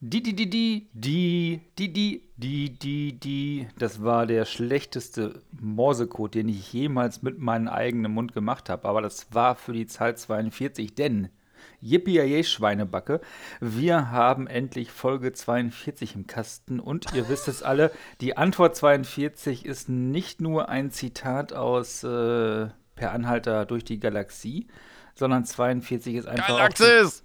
Die, die, die, die, die, die, die, die, die, die. Das war der schlechteste Morsecode, den ich jemals mit meinem eigenen Mund gemacht habe. Aber das war für die Zahl 42, denn Yippie Schweinebacke. Wir haben endlich Folge 42 im Kasten und ihr wisst es alle, die Antwort 42 ist nicht nur ein Zitat aus äh, Per Anhalter durch die Galaxie, sondern 42 ist einfach. Galaxis!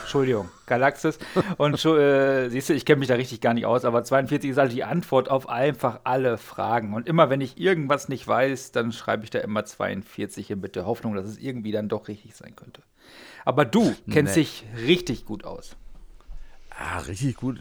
Entschuldigung, Galaxis. Und äh, siehst du, ich kenne mich da richtig gar nicht aus, aber 42 ist halt die Antwort auf einfach alle Fragen. Und immer wenn ich irgendwas nicht weiß, dann schreibe ich da immer 42 in bitte Hoffnung, dass es irgendwie dann doch richtig sein könnte. Aber du kennst nee. dich richtig gut aus. Ah, richtig gut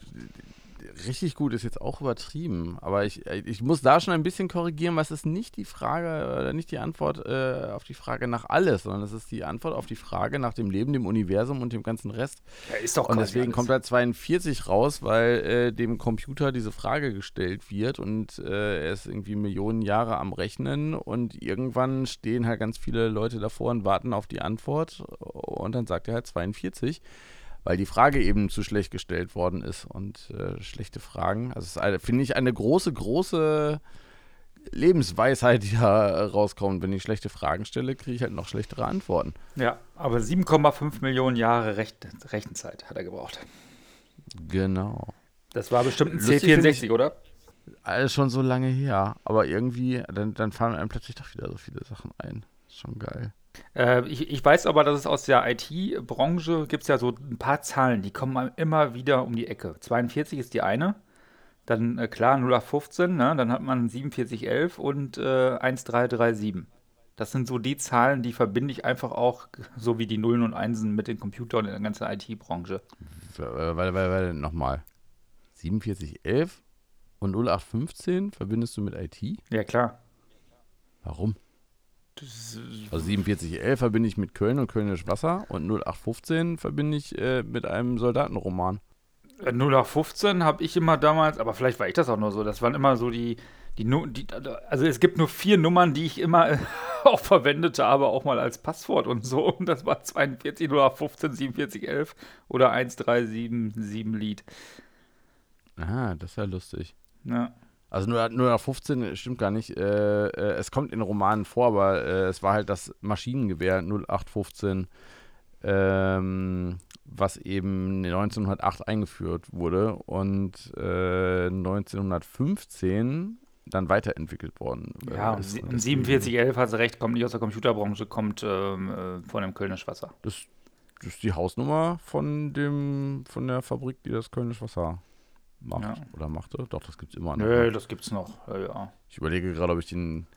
richtig gut ist jetzt auch übertrieben. Aber ich, ich muss da schon ein bisschen korrigieren, was ist nicht die Frage oder nicht die Antwort äh, auf die Frage nach alles, sondern es ist die Antwort auf die Frage nach dem Leben, dem Universum und dem ganzen Rest. Ja, ist doch Und deswegen alles. kommt da 42 raus, weil äh, dem Computer diese Frage gestellt wird und äh, er ist irgendwie Millionen Jahre am Rechnen und irgendwann stehen halt ganz viele Leute davor und warten auf die Antwort und dann sagt er halt 42 weil die Frage eben zu schlecht gestellt worden ist und äh, schlechte Fragen. Also es finde ich eine große, große Lebensweisheit, die da rauskommt. Wenn ich schlechte Fragen stelle, kriege ich halt noch schlechtere Antworten. Ja, aber 7,5 Millionen Jahre Rech Rechenzeit hat er gebraucht. Genau. Das war bestimmt ein C64, ich, oder? Alles schon so lange her. Aber irgendwie, dann, dann fallen einem plötzlich doch wieder so viele Sachen ein. Schon geil. Äh, ich, ich, weiß aber, dass es aus der IT-Branche gibt es ja so ein paar Zahlen, die kommen immer wieder um die Ecke. 42 ist die eine, dann äh, klar 0815, ne? dann hat man 4711 und äh, 1337. Das sind so die Zahlen, die verbinde ich einfach auch, so wie die Nullen und Einsen mit den Computern in der ganzen IT-Branche. Warte, warte, warte, nochmal. 4711 und 0815 verbindest du mit IT? Ja, klar. Warum? Also 4711 verbinde ich mit Köln und Kölnisch Wasser und 0815 verbinde ich äh, mit einem Soldatenroman. 0815 habe ich immer damals, aber vielleicht war ich das auch nur so, das waren immer so die, die, die also es gibt nur vier Nummern, die ich immer auch verwendet habe, auch mal als Passwort und so. Und das war 42 0815 4711 oder 1377 Lied. Ah, das ist ja lustig. Ja. Also nur, nur nach 15 stimmt gar nicht. Äh, äh, es kommt in Romanen vor, aber äh, es war halt das Maschinengewehr 0815, ähm, was eben 1908 eingeführt wurde und 1915 äh, dann weiterentwickelt worden. Äh, ja, ist. 4711 hat sie recht, kommt nicht aus der Computerbranche, kommt ähm, von dem Kölnisch Wasser. Das, das, ist die Hausnummer von dem von der Fabrik, die das Kölnisch Wasser macht ja. oder machte. Doch, das gibt es immer noch. Nö, das gibt's noch, ja, ja. Ich überlege gerade, ob ich den,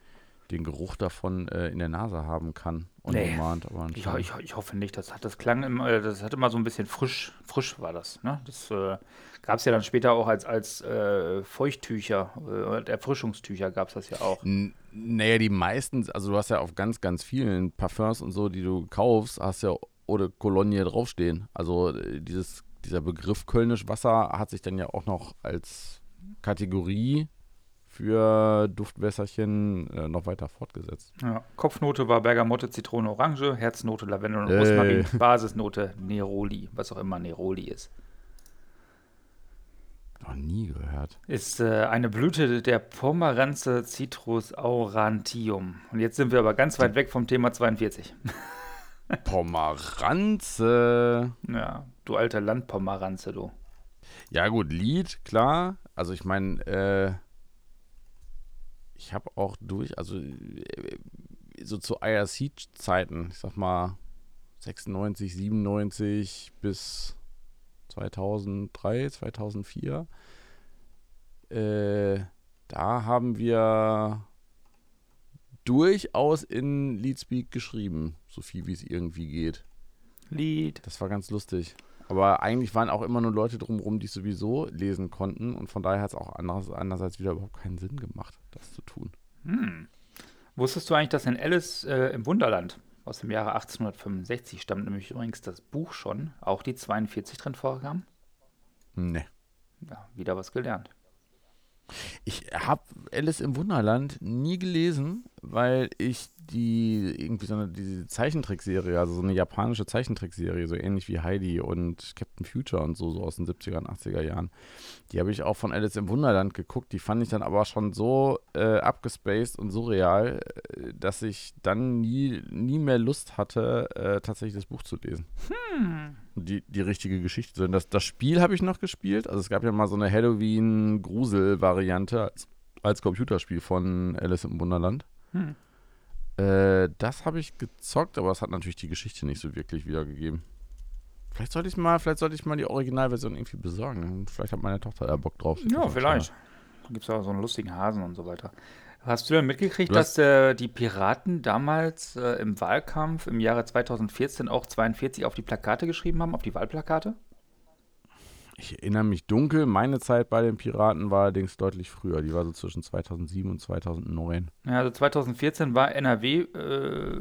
den Geruch davon äh, in der Nase haben kann. Nee, demand, aber ich, ich, ich, hoffe nicht. Das, hat, das klang immer, äh, das hat immer so ein bisschen frisch, frisch war das. Ne? Das äh, gab es ja dann später auch als, als äh, Feuchttücher, äh, Erfrischungstücher gab es das ja auch. N naja, die meisten, also du hast ja auf ganz, ganz vielen Parfums und so, die du kaufst, hast ja oder Cologne draufstehen. Also äh, dieses dieser Begriff Kölnisch Wasser hat sich dann ja auch noch als Kategorie für Duftwässerchen äh, noch weiter fortgesetzt. Ja. Kopfnote war Bergamotte, Zitrone, Orange, Herznote, Lavendel und Rosmarin, Basisnote Neroli, was auch immer Neroli ist. Noch nie gehört. Ist äh, eine Blüte der Pomeranze Citrus aurantium. Und jetzt sind wir aber ganz weit weg vom Thema 42. Pomeranze. Ja, du alter Landpomeranze, du. Ja, gut, Lied, klar. Also, ich meine, äh, ich habe auch durch, also äh, so zu IRC-Zeiten, ich sag mal 96, 97 bis 2003, 2004, äh, da haben wir durchaus in Leadspeak geschrieben, so viel wie es irgendwie geht. Lied. Das war ganz lustig. Aber eigentlich waren auch immer nur Leute drumherum, die es sowieso lesen konnten. Und von daher hat es auch anders, andererseits wieder überhaupt keinen Sinn gemacht, das zu tun. Hm. Wusstest du eigentlich, dass in Alice äh, im Wunderland aus dem Jahre 1865 stammt nämlich übrigens das Buch schon, auch die 42 drin vorkam? Nee. Ja, wieder was gelernt. Ich habe Alice im Wunderland nie gelesen. Weil ich die irgendwie so eine diese Zeichentrickserie, also so eine japanische Zeichentrickserie, so ähnlich wie Heidi und Captain Future und so, so aus den 70er und 80er Jahren. Die habe ich auch von Alice im Wunderland geguckt. Die fand ich dann aber schon so äh, abgespaced und surreal, äh, dass ich dann nie, nie mehr Lust hatte, äh, tatsächlich das Buch zu lesen. Hm. Die, die richtige Geschichte. Das, das Spiel habe ich noch gespielt. Also es gab ja mal so eine Halloween-Grusel-Variante als, als Computerspiel von Alice im Wunderland. Hm. Äh, das habe ich gezockt, aber es hat natürlich die Geschichte nicht so wirklich wiedergegeben. Vielleicht sollte ich mal, vielleicht sollte ich mal die Originalversion irgendwie besorgen. Vielleicht hat meine Tochter da Bock drauf. Ja, vielleicht. Da gibt es auch so einen lustigen Hasen und so weiter. Hast du denn mitgekriegt, dass äh, die Piraten damals äh, im Wahlkampf im Jahre 2014 auch 42 auf die Plakate geschrieben haben, auf die Wahlplakate? Ich erinnere mich dunkel. Meine Zeit bei den Piraten war allerdings deutlich früher. Die war so zwischen 2007 und 2009. Ja, also 2014 war NRW äh,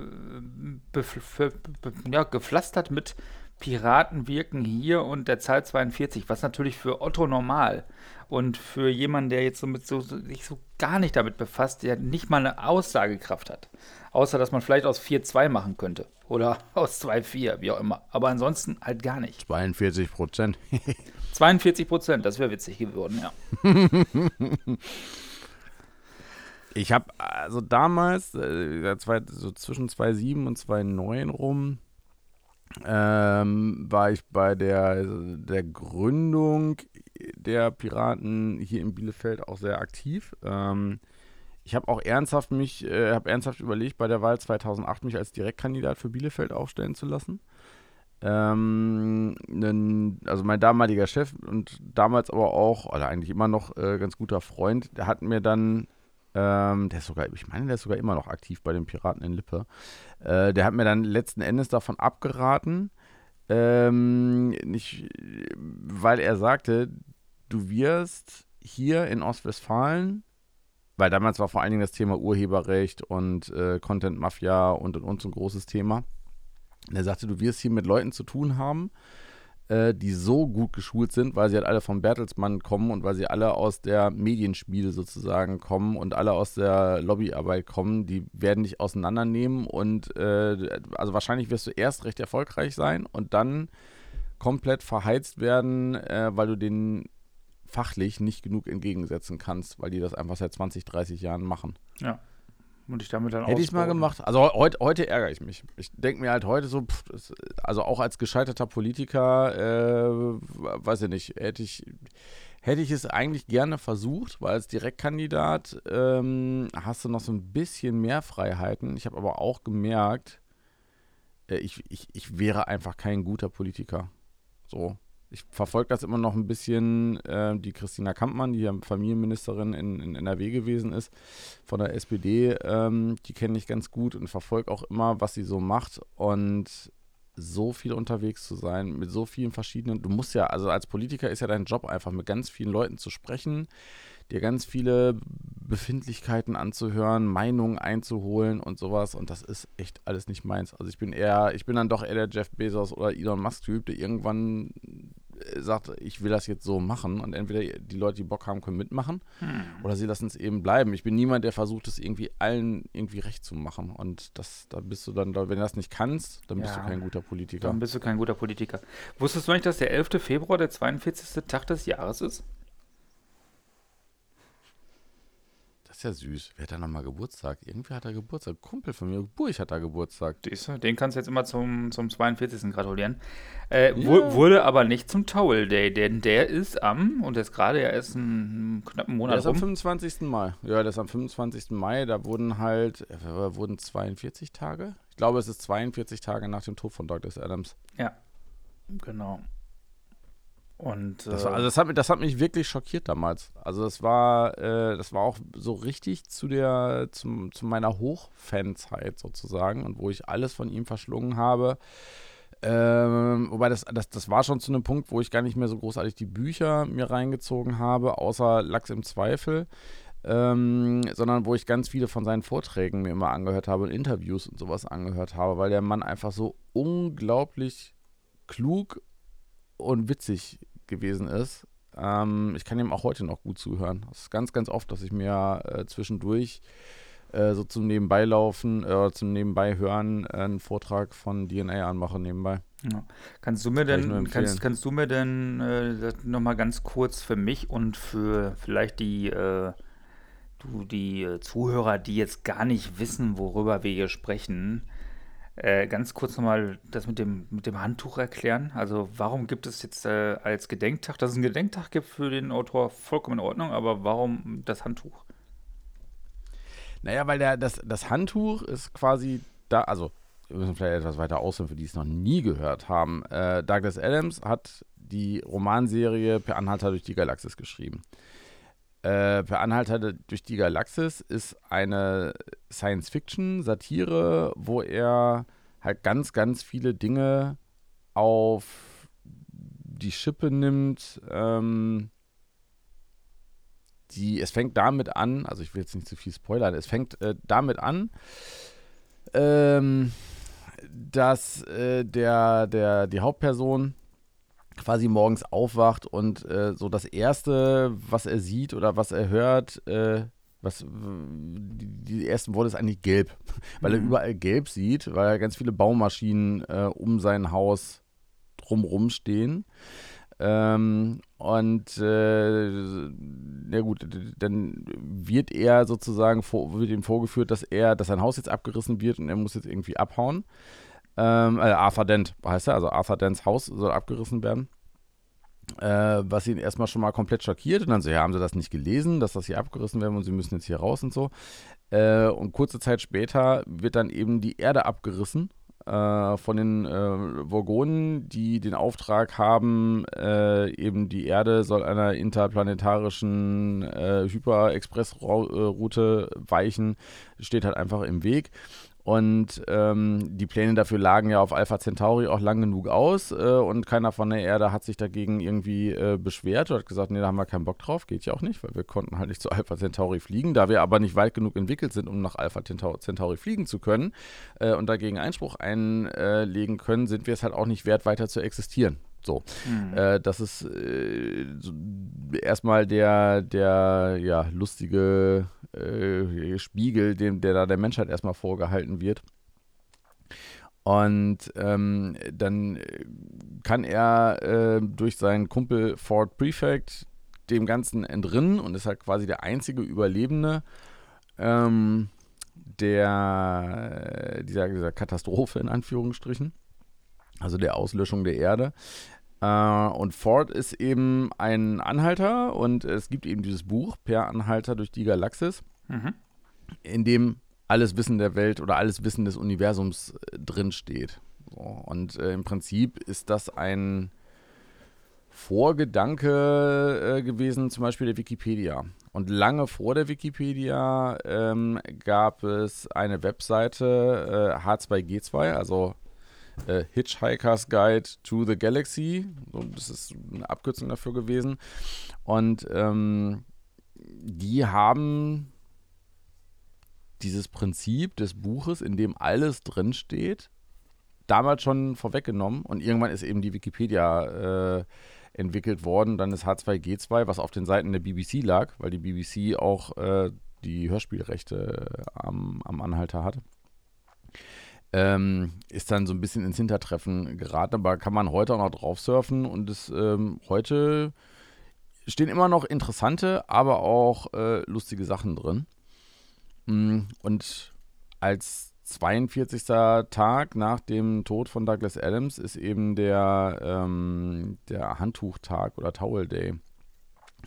ja, gepflastert mit Piraten wirken hier und der Zahl 42, was natürlich für Otto normal und für jemanden, der jetzt so mit so, sich so gar nicht damit befasst, der nicht mal eine Aussagekraft hat. Außer, dass man vielleicht aus 4-2 machen könnte. Oder aus 2-4, wie auch immer. Aber ansonsten halt gar nicht. 42 Prozent. 42 Prozent, das wäre witzig geworden, ja. ich habe also damals, äh, so zwischen 2,7 und 2,9 rum, ähm, war ich bei der, der Gründung der Piraten hier in Bielefeld auch sehr aktiv. Ähm, ich habe auch ernsthaft mich, äh, habe ernsthaft überlegt, bei der Wahl 2008 mich als Direktkandidat für Bielefeld aufstellen zu lassen. Ähm, also mein damaliger Chef und damals aber auch, oder eigentlich immer noch äh, ganz guter Freund, der hat mir dann, ähm, der ist sogar, ich meine, der ist sogar immer noch aktiv bei den Piraten in Lippe, äh, der hat mir dann letzten Endes davon abgeraten, ähm, nicht, weil er sagte, du wirst hier in Ostwestfalen, weil damals war vor allen Dingen das Thema Urheberrecht und äh, Content Mafia und, und, und so ein großes Thema. Er sagte, du wirst hier mit Leuten zu tun haben, äh, die so gut geschult sind, weil sie halt alle vom Bertelsmann kommen und weil sie alle aus der Medienspiele sozusagen kommen und alle aus der Lobbyarbeit kommen, die werden dich auseinandernehmen und äh, also wahrscheinlich wirst du erst recht erfolgreich sein und dann komplett verheizt werden, äh, weil du den fachlich nicht genug entgegensetzen kannst, weil die das einfach seit 20, 30 Jahren machen. Ja. Und ich damit dann Hätte ich mal gemacht. Also heute, heute ärgere ich mich. Ich denke mir halt heute so, pff, also auch als gescheiterter Politiker, äh, weiß ich nicht, hätte ich, hätte ich es eigentlich gerne versucht, weil als Direktkandidat ähm, hast du noch so ein bisschen mehr Freiheiten. Ich habe aber auch gemerkt, äh, ich, ich, ich wäre einfach kein guter Politiker. So ich verfolge das immer noch ein bisschen, äh, die Christina Kampmann, die ja Familienministerin in, in NRW gewesen ist, von der SPD, ähm, die kenne ich ganz gut und verfolge auch immer, was sie so macht. Und so viel unterwegs zu sein, mit so vielen verschiedenen, du musst ja, also als Politiker ist ja dein Job einfach, mit ganz vielen Leuten zu sprechen, dir ganz viele Befindlichkeiten anzuhören, Meinungen einzuholen und sowas. Und das ist echt alles nicht meins. Also ich bin eher, ich bin dann doch eher der Jeff Bezos oder Elon Musk-Typ, der irgendwann sagt, ich will das jetzt so machen und entweder die Leute, die Bock haben, können mitmachen hm. oder sie lassen es eben bleiben. Ich bin niemand, der versucht, es irgendwie allen irgendwie recht zu machen und das, da bist du dann, wenn du das nicht kannst, dann bist ja. du kein guter Politiker. Dann bist du kein guter Politiker. Wusstest du nicht, dass der 11. Februar der 42. Tag des Jahres ist? Ist ja süß. Wer hat da nochmal Geburtstag? Irgendwie hat er Geburtstag. Kumpel von mir, Burch hat da Geburtstag. Den kannst du jetzt immer zum, zum 42. gratulieren. Äh, ja. Wurde aber nicht zum Towel Day, denn der ist am, und jetzt gerade, er ist einen knappen Monat Der ist rum. am 25. Mai. Ja, der ist am 25. Mai. Da wurden halt, äh, wurden 42 Tage? Ich glaube, es ist 42 Tage nach dem Tod von Douglas Adams. Ja, genau. Und, das, war, also das, hat, das hat mich wirklich schockiert damals. Also das war, äh, das war auch so richtig zu der, zum, zu meiner Hochfanzeit sozusagen und wo ich alles von ihm verschlungen habe. Ähm, wobei das, das, das war schon zu einem Punkt, wo ich gar nicht mehr so großartig die Bücher mir reingezogen habe, außer Lachs im Zweifel. Ähm, sondern wo ich ganz viele von seinen Vorträgen mir immer angehört habe und Interviews und sowas angehört habe, weil der Mann einfach so unglaublich klug und witzig gewesen ist. Ähm, ich kann ihm auch heute noch gut zuhören. Das ist ganz, ganz oft, dass ich mir äh, zwischendurch äh, so zum Nebenbeilaufen äh, zum Nebenbeihören äh, einen Vortrag von DNA anmache nebenbei. Ja. Kannst du mir denn, kannst, kannst du mir denn äh, nochmal ganz kurz für mich und für vielleicht die, äh, du, die äh, Zuhörer, die jetzt gar nicht wissen, worüber wir hier sprechen, äh, ganz kurz nochmal das mit dem, mit dem Handtuch erklären. Also warum gibt es jetzt äh, als Gedenktag, dass es einen Gedenktag gibt für den Autor, vollkommen in Ordnung, aber warum das Handtuch? Naja, weil der, das, das Handtuch ist quasi da, also wir müssen vielleicht etwas weiter ausführen, für die es noch nie gehört haben. Äh, Douglas Adams hat die Romanserie Per Anhalter durch die Galaxis geschrieben. Äh, per Anhalter durch die Galaxis ist eine Science-Fiction-Satire, wo er halt ganz, ganz viele Dinge auf die Schippe nimmt, ähm, die, es fängt damit an, also ich will jetzt nicht zu viel spoilern, es fängt äh, damit an, ähm, dass äh, der, der, die Hauptperson quasi morgens aufwacht und äh, so das Erste, was er sieht oder was er hört, äh, was die, ersten Worte ist eigentlich gelb, weil er mhm. überall gelb sieht, weil er ganz viele Baumaschinen äh, um sein Haus drumrum stehen. Ähm, und äh, ja gut, dann wird er sozusagen vor, wird ihm vorgeführt, dass er, dass sein Haus jetzt abgerissen wird und er muss jetzt irgendwie abhauen. Ähm, äh, Arthur Dent heißt er, also Arthur Dents Haus soll abgerissen werden. Äh, was ihn erstmal schon mal komplett schockiert und dann so, ja, haben sie das nicht gelesen, dass das hier abgerissen werden und sie müssen jetzt hier raus und so. Äh, und kurze Zeit später wird dann eben die Erde abgerissen äh, von den äh, Vogonen, die den Auftrag haben, äh, eben die Erde soll einer interplanetarischen äh, Hyper-Express-Route weichen, steht halt einfach im Weg. Und ähm, die Pläne dafür lagen ja auf Alpha Centauri auch lang genug aus äh, und keiner von der Erde hat sich dagegen irgendwie äh, beschwert oder hat gesagt, nee, da haben wir keinen Bock drauf, geht ja auch nicht, weil wir konnten halt nicht zu Alpha Centauri fliegen. Da wir aber nicht weit genug entwickelt sind, um nach Alpha Centauri fliegen zu können äh, und dagegen Einspruch einlegen können, sind wir es halt auch nicht wert, weiter zu existieren. So, mhm. äh, das ist äh, so erstmal der, der ja, lustige äh, Spiegel, dem, der da der Menschheit erstmal vorgehalten wird. Und ähm, dann kann er äh, durch seinen Kumpel Ford Prefect dem Ganzen entrinnen und ist halt quasi der einzige Überlebende ähm, der, dieser, dieser Katastrophe in Anführungsstrichen also der Auslöschung der Erde. Äh, und Ford ist eben ein Anhalter und es gibt eben dieses Buch, Per Anhalter durch die Galaxis, mhm. in dem alles Wissen der Welt oder alles Wissen des Universums äh, drinsteht. So, und äh, im Prinzip ist das ein Vorgedanke äh, gewesen, zum Beispiel der Wikipedia. Und lange vor der Wikipedia ähm, gab es eine Webseite äh, H2G2, also äh, Hitchhiker's Guide to the Galaxy. So, das ist eine Abkürzung dafür gewesen. Und ähm, die haben dieses Prinzip des Buches, in dem alles drinsteht, damals schon vorweggenommen. Und irgendwann ist eben die Wikipedia äh, entwickelt worden. Dann ist H2G2, was auf den Seiten der BBC lag, weil die BBC auch äh, die Hörspielrechte am, am Anhalter hat ähm, ist dann so ein bisschen ins Hintertreffen geraten, aber kann man heute auch noch drauf surfen und es ähm, heute stehen immer noch interessante, aber auch äh, lustige Sachen drin. Mm, und als 42. Tag nach dem Tod von Douglas Adams ist eben der, ähm, der Handtuchtag oder Towel Day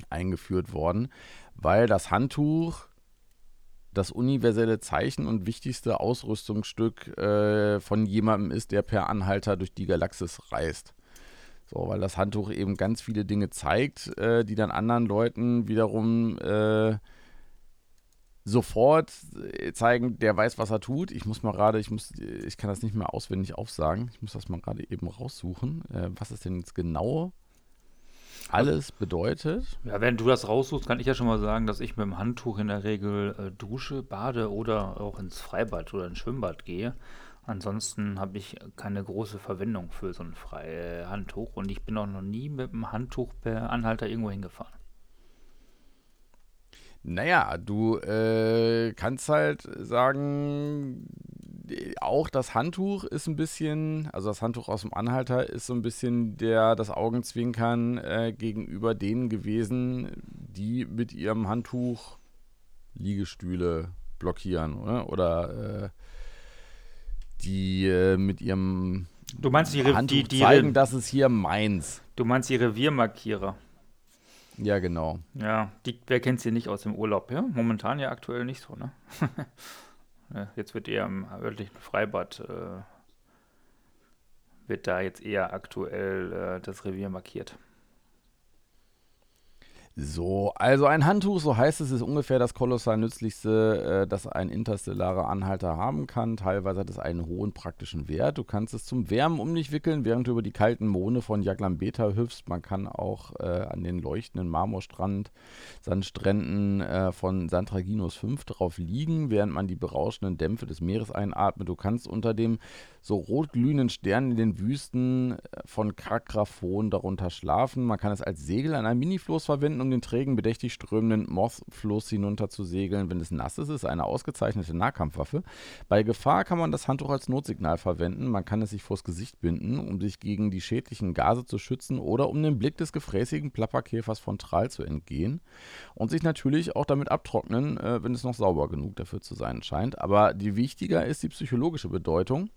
eingeführt worden, weil das Handtuch das universelle Zeichen und wichtigste Ausrüstungsstück äh, von jemandem ist, der per Anhalter durch die Galaxis reist. So, weil das Handtuch eben ganz viele Dinge zeigt, äh, die dann anderen Leuten wiederum äh, sofort äh, zeigen, der weiß, was er tut. Ich muss mal gerade, ich muss, ich kann das nicht mehr auswendig aufsagen. Ich muss das mal gerade eben raussuchen. Äh, was ist denn jetzt genau alles bedeutet. Ja, wenn du das raussuchst, kann ich ja schon mal sagen, dass ich mit dem Handtuch in der Regel äh, dusche, bade oder auch ins Freibad oder ins Schwimmbad gehe. Ansonsten habe ich keine große Verwendung für so ein Frei Handtuch und ich bin auch noch nie mit dem Handtuch per Anhalter irgendwo hingefahren. Naja, du äh, kannst halt sagen, auch das Handtuch ist ein bisschen, also das Handtuch aus dem Anhalter ist so ein bisschen der das Augenzwinkern äh, gegenüber denen gewesen, die mit ihrem Handtuch Liegestühle blockieren, oder? Oder äh, die äh, mit ihrem du meinst die, Handtuch die, die zeigen, das ist hier meins. Du meinst die Reviermarkierer? Ja, genau. Ja, die, wer kennt sie nicht aus dem Urlaub? Ja, momentan ja aktuell nicht so, ne? ja, jetzt wird eher im örtlichen Freibad, äh, wird da jetzt eher aktuell äh, das Revier markiert. So, also ein Handtuch, so heißt es, ist ungefähr das kolossal nützlichste, äh, das ein interstellarer Anhalter haben kann. Teilweise hat es einen hohen praktischen Wert. Du kannst es zum Wärmen um dich wickeln, während du über die kalten Monde von Jaglambeta hüpfst. Man kann auch äh, an den leuchtenden Marmorstrand, Sandstränden äh, von Santraginus 5 drauf liegen, während man die berauschenden Dämpfe des Meeres einatmet. Du kannst unter dem so rotglühenden Sternen in den Wüsten äh, von Kakraphon darunter schlafen. Man kann es als Segel an einem Minifloß verwenden, um den trägen, bedächtig strömenden Moth-Fluss hinunter zu segeln. Wenn es nass ist, ist eine ausgezeichnete Nahkampfwaffe. Bei Gefahr kann man das Handtuch als Notsignal verwenden. Man kann es sich vors Gesicht binden, um sich gegen die schädlichen Gase zu schützen oder um dem Blick des gefräßigen Plapperkäfers von Tral zu entgehen. Und sich natürlich auch damit abtrocknen, äh, wenn es noch sauber genug dafür zu sein scheint. Aber die wichtiger ist die psychologische Bedeutung.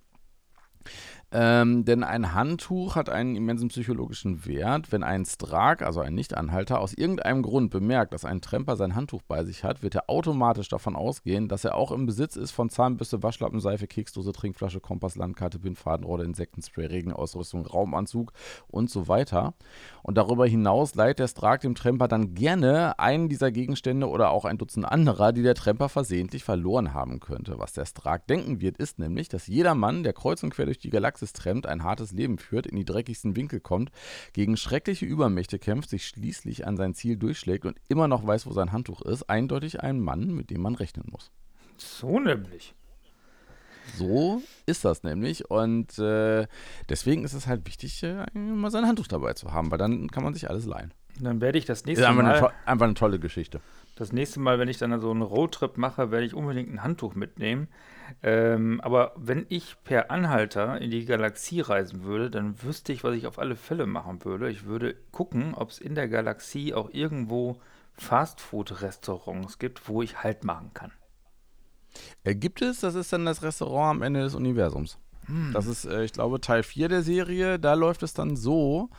Ähm, denn ein Handtuch hat einen immensen psychologischen Wert. Wenn ein Strag, also ein Nichtanhalter, aus irgendeinem Grund bemerkt, dass ein Tremper sein Handtuch bei sich hat, wird er automatisch davon ausgehen, dass er auch im Besitz ist von Zahnbürste, Waschlappen, Seife, Keksdose, Trinkflasche, Kompass, Landkarte, Bindfadenrolle, Insektenspray, Regenausrüstung, Raumanzug und so weiter. Und darüber hinaus leiht der Strag dem Tremper dann gerne einen dieser Gegenstände oder auch ein Dutzend anderer, die der Tremper versehentlich verloren haben könnte. Was der Strag denken wird, ist nämlich, dass jeder Mann, der kreuz und quer durch die Galaxis Praxistramp ein hartes Leben führt, in die dreckigsten Winkel kommt, gegen schreckliche Übermächte kämpft, sich schließlich an sein Ziel durchschlägt und immer noch weiß, wo sein Handtuch ist, eindeutig ein Mann, mit dem man rechnen muss. So nämlich. So ist das nämlich. Und äh, deswegen ist es halt wichtig, äh, mal sein Handtuch dabei zu haben, weil dann kann man sich alles leihen. Dann werde ich das nächste ist einfach Mal. Eine einfach eine tolle Geschichte. Das nächste Mal, wenn ich dann so einen Roadtrip mache, werde ich unbedingt ein Handtuch mitnehmen. Ähm, aber wenn ich per Anhalter in die Galaxie reisen würde, dann wüsste ich, was ich auf alle Fälle machen würde. Ich würde gucken, ob es in der Galaxie auch irgendwo Fastfood-Restaurants gibt, wo ich Halt machen kann. Äh, gibt es, das ist dann das Restaurant am Ende des Universums. Hm. Das ist, äh, ich glaube, Teil 4 der Serie. Da läuft es dann so,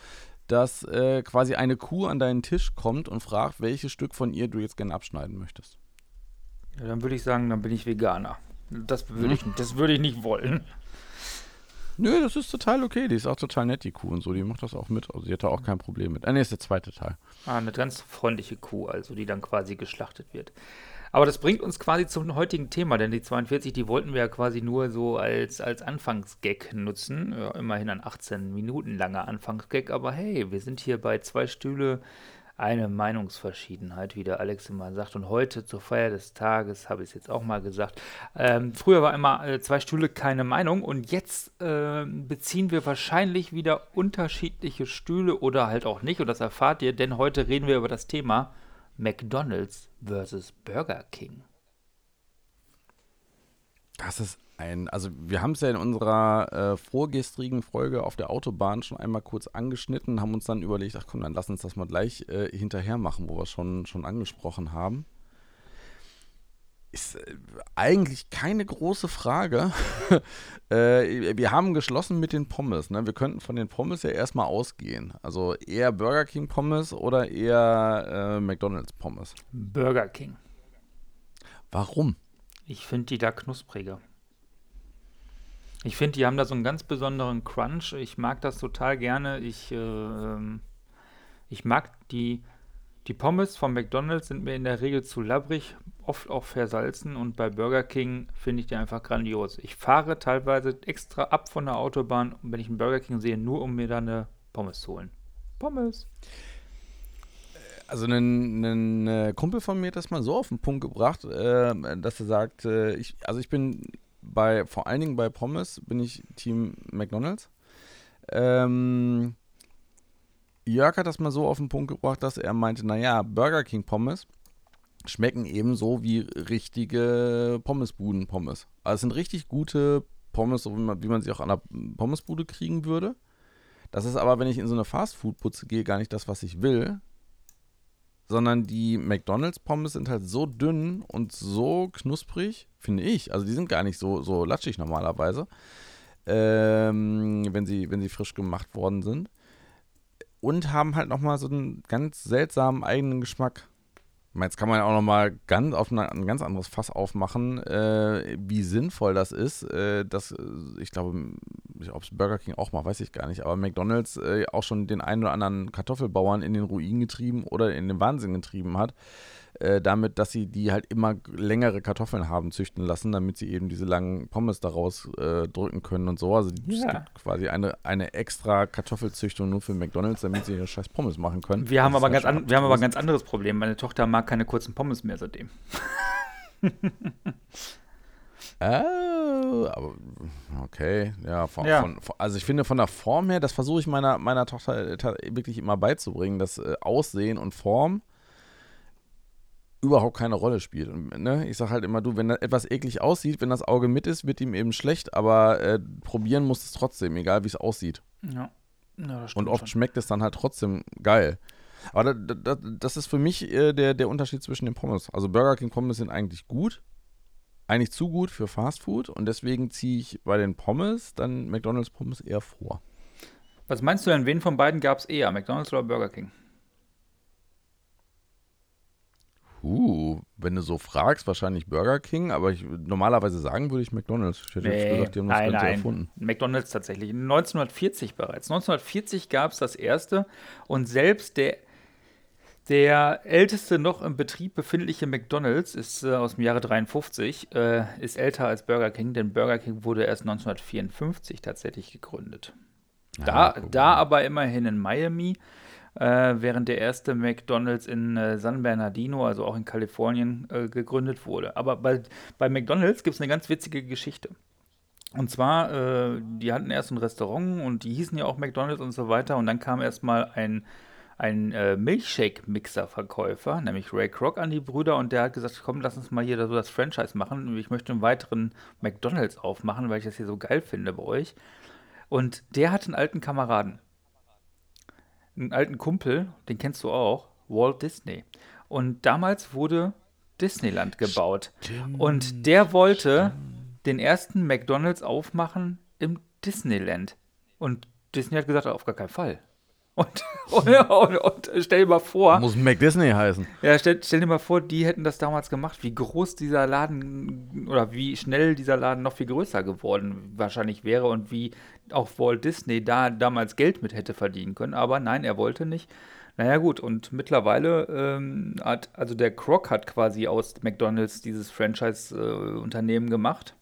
dass äh, quasi eine Kuh an deinen Tisch kommt und fragt, welches Stück von ihr du jetzt gerne abschneiden möchtest. Ja, dann würde ich sagen, dann bin ich Veganer. Das würde ich, das würde ich nicht wollen. Nö, das ist total okay. Die ist auch total nett, die Kuh und so. Die macht das auch mit. Also, sie hat da auch kein Problem mit. Ah, nee, ist der zweite Teil. Ah, eine ganz freundliche Kuh, also, die dann quasi geschlachtet wird. Aber das bringt uns quasi zum heutigen Thema, denn die 42, die wollten wir ja quasi nur so als, als Anfangsgag nutzen. Ja, immerhin ein 18 Minuten langer Anfangsgag, aber hey, wir sind hier bei zwei Stühle eine Meinungsverschiedenheit, wie der Alex immer sagt. Und heute zur Feier des Tages habe ich es jetzt auch mal gesagt. Ähm, früher war immer äh, zwei Stühle keine Meinung und jetzt äh, beziehen wir wahrscheinlich wieder unterschiedliche Stühle oder halt auch nicht. Und das erfahrt ihr, denn heute reden wir über das Thema McDonald's versus Burger King. Das ist ein, also wir haben es ja in unserer äh, vorgestrigen Folge auf der Autobahn schon einmal kurz angeschnitten, haben uns dann überlegt, ach komm, dann lass uns das mal gleich äh, hinterher machen, wo wir schon, schon angesprochen haben. Ist äh, eigentlich keine große Frage. Äh, wir haben geschlossen mit den Pommes. Ne? Wir könnten von den Pommes ja erstmal ausgehen. Also eher Burger King Pommes oder eher äh, McDonald's Pommes? Burger King. Warum? Ich finde die da knuspriger. Ich finde, die haben da so einen ganz besonderen Crunch. Ich mag das total gerne. Ich, äh, ähm, ich mag die, die Pommes von McDonald's sind mir in der Regel zu labbrig, oft auch versalzen und bei Burger King finde ich die einfach grandios. Ich fahre teilweise extra ab von der Autobahn, wenn ich einen Burger King sehe, nur um mir da eine Pommes zu holen. Pommes. Also ein, ein, äh, Kumpel von mir hat das mal so auf den Punkt gebracht, äh, dass er sagt, äh, ich, also ich bin bei, vor allen Dingen bei Pommes bin ich Team McDonalds. Ähm, Jörg hat das mal so auf den Punkt gebracht, dass er meinte, naja, Burger King Pommes schmecken ebenso wie richtige Pommesbuden-Pommes. Also es sind richtig gute Pommes, so wie man, wie man sie auch an der Pommesbude kriegen würde. Das ist aber, wenn ich in so eine Fastfood-Putze gehe, gar nicht das, was ich will. Sondern die McDonalds-Pommes sind halt so dünn und so knusprig, finde ich. Also die sind gar nicht so, so latschig normalerweise, ähm, wenn, sie, wenn sie frisch gemacht worden sind. Und haben halt nochmal so einen ganz seltsamen eigenen Geschmack. Jetzt kann man ja auch nochmal ganz auf ein ganz anderes Fass aufmachen, äh, wie sinnvoll das ist. Äh, dass, äh, ich glaube, ob es Burger King auch mal, weiß ich gar nicht, aber McDonalds äh, auch schon den einen oder anderen Kartoffelbauern in den Ruin getrieben oder in den Wahnsinn getrieben hat äh, damit, dass sie die halt immer längere Kartoffeln haben züchten lassen, damit sie eben diese langen Pommes daraus äh, drücken können und so. Also ja. es gibt quasi eine, eine extra Kartoffelzüchtung nur für McDonalds, damit sie ihre scheiß Pommes machen können. Wir, haben aber, ganz an, wir haben aber ein ganz anderes Problem. Meine Tochter mag keine kurzen Pommes mehr seitdem. Oh, aber okay, ja, von, ja. Von, also ich finde von der Form her, das versuche ich meiner, meiner Tochter wirklich immer beizubringen, das äh, Aussehen und Form überhaupt keine Rolle spielt. Und, ne, ich sage halt immer, du, wenn etwas eklig aussieht, wenn das Auge mit ist, wird ihm eben schlecht, aber äh, probieren muss es trotzdem, egal wie es aussieht. Ja. ja und oft schon. schmeckt es dann halt trotzdem geil. Aber da, da, das ist für mich äh, der, der Unterschied zwischen den Pommes. Also Burger King Pommes sind eigentlich gut, eigentlich zu gut für Fast Food und deswegen ziehe ich bei den Pommes dann McDonalds Pommes eher vor. Was meinst du denn, wen von beiden gab es eher, McDonalds oder Burger King? Uh, wenn du so fragst, wahrscheinlich Burger King, aber ich, normalerweise sagen würde ich McDonalds. Ich hätte nee, gesagt, die haben das nein, Ganze nein. erfunden. McDonalds tatsächlich. 1940 bereits. 1940 gab es das erste und selbst der, der älteste noch im Betrieb befindliche McDonalds ist äh, aus dem Jahre 53, äh, ist älter als Burger King, denn Burger King wurde erst 1954 tatsächlich gegründet. Da, ah, da aber immerhin in Miami äh, während der erste McDonald's in äh, San Bernardino, also auch in Kalifornien, äh, gegründet wurde. Aber bei, bei McDonald's gibt es eine ganz witzige Geschichte. Und zwar, äh, die hatten erst ein Restaurant und die hießen ja auch McDonald's und so weiter. Und dann kam erstmal ein, ein äh, Milchshake-Mixer-Verkäufer, nämlich Ray Kroc, an die Brüder und der hat gesagt: Komm, lass uns mal hier so das Franchise machen. Ich möchte einen weiteren McDonald's aufmachen, weil ich das hier so geil finde bei euch. Und der hat einen alten Kameraden einen alten Kumpel, den kennst du auch, Walt Disney. Und damals wurde Disneyland gebaut. Stimmt, und der wollte stimmt. den ersten McDonald's aufmachen im Disneyland. Und Disney hat gesagt, auf gar keinen Fall. Und, und, und, und, stell dir mal vor. Muss McDisney heißen. Ja, stell, stell, dir mal vor, die hätten das damals gemacht, wie groß dieser Laden oder wie schnell dieser Laden noch viel größer geworden wahrscheinlich wäre und wie auch Walt Disney da damals Geld mit hätte verdienen können. Aber nein, er wollte nicht. Naja, gut, und mittlerweile ähm, hat, also der Croc hat quasi aus McDonalds dieses Franchise-Unternehmen äh, gemacht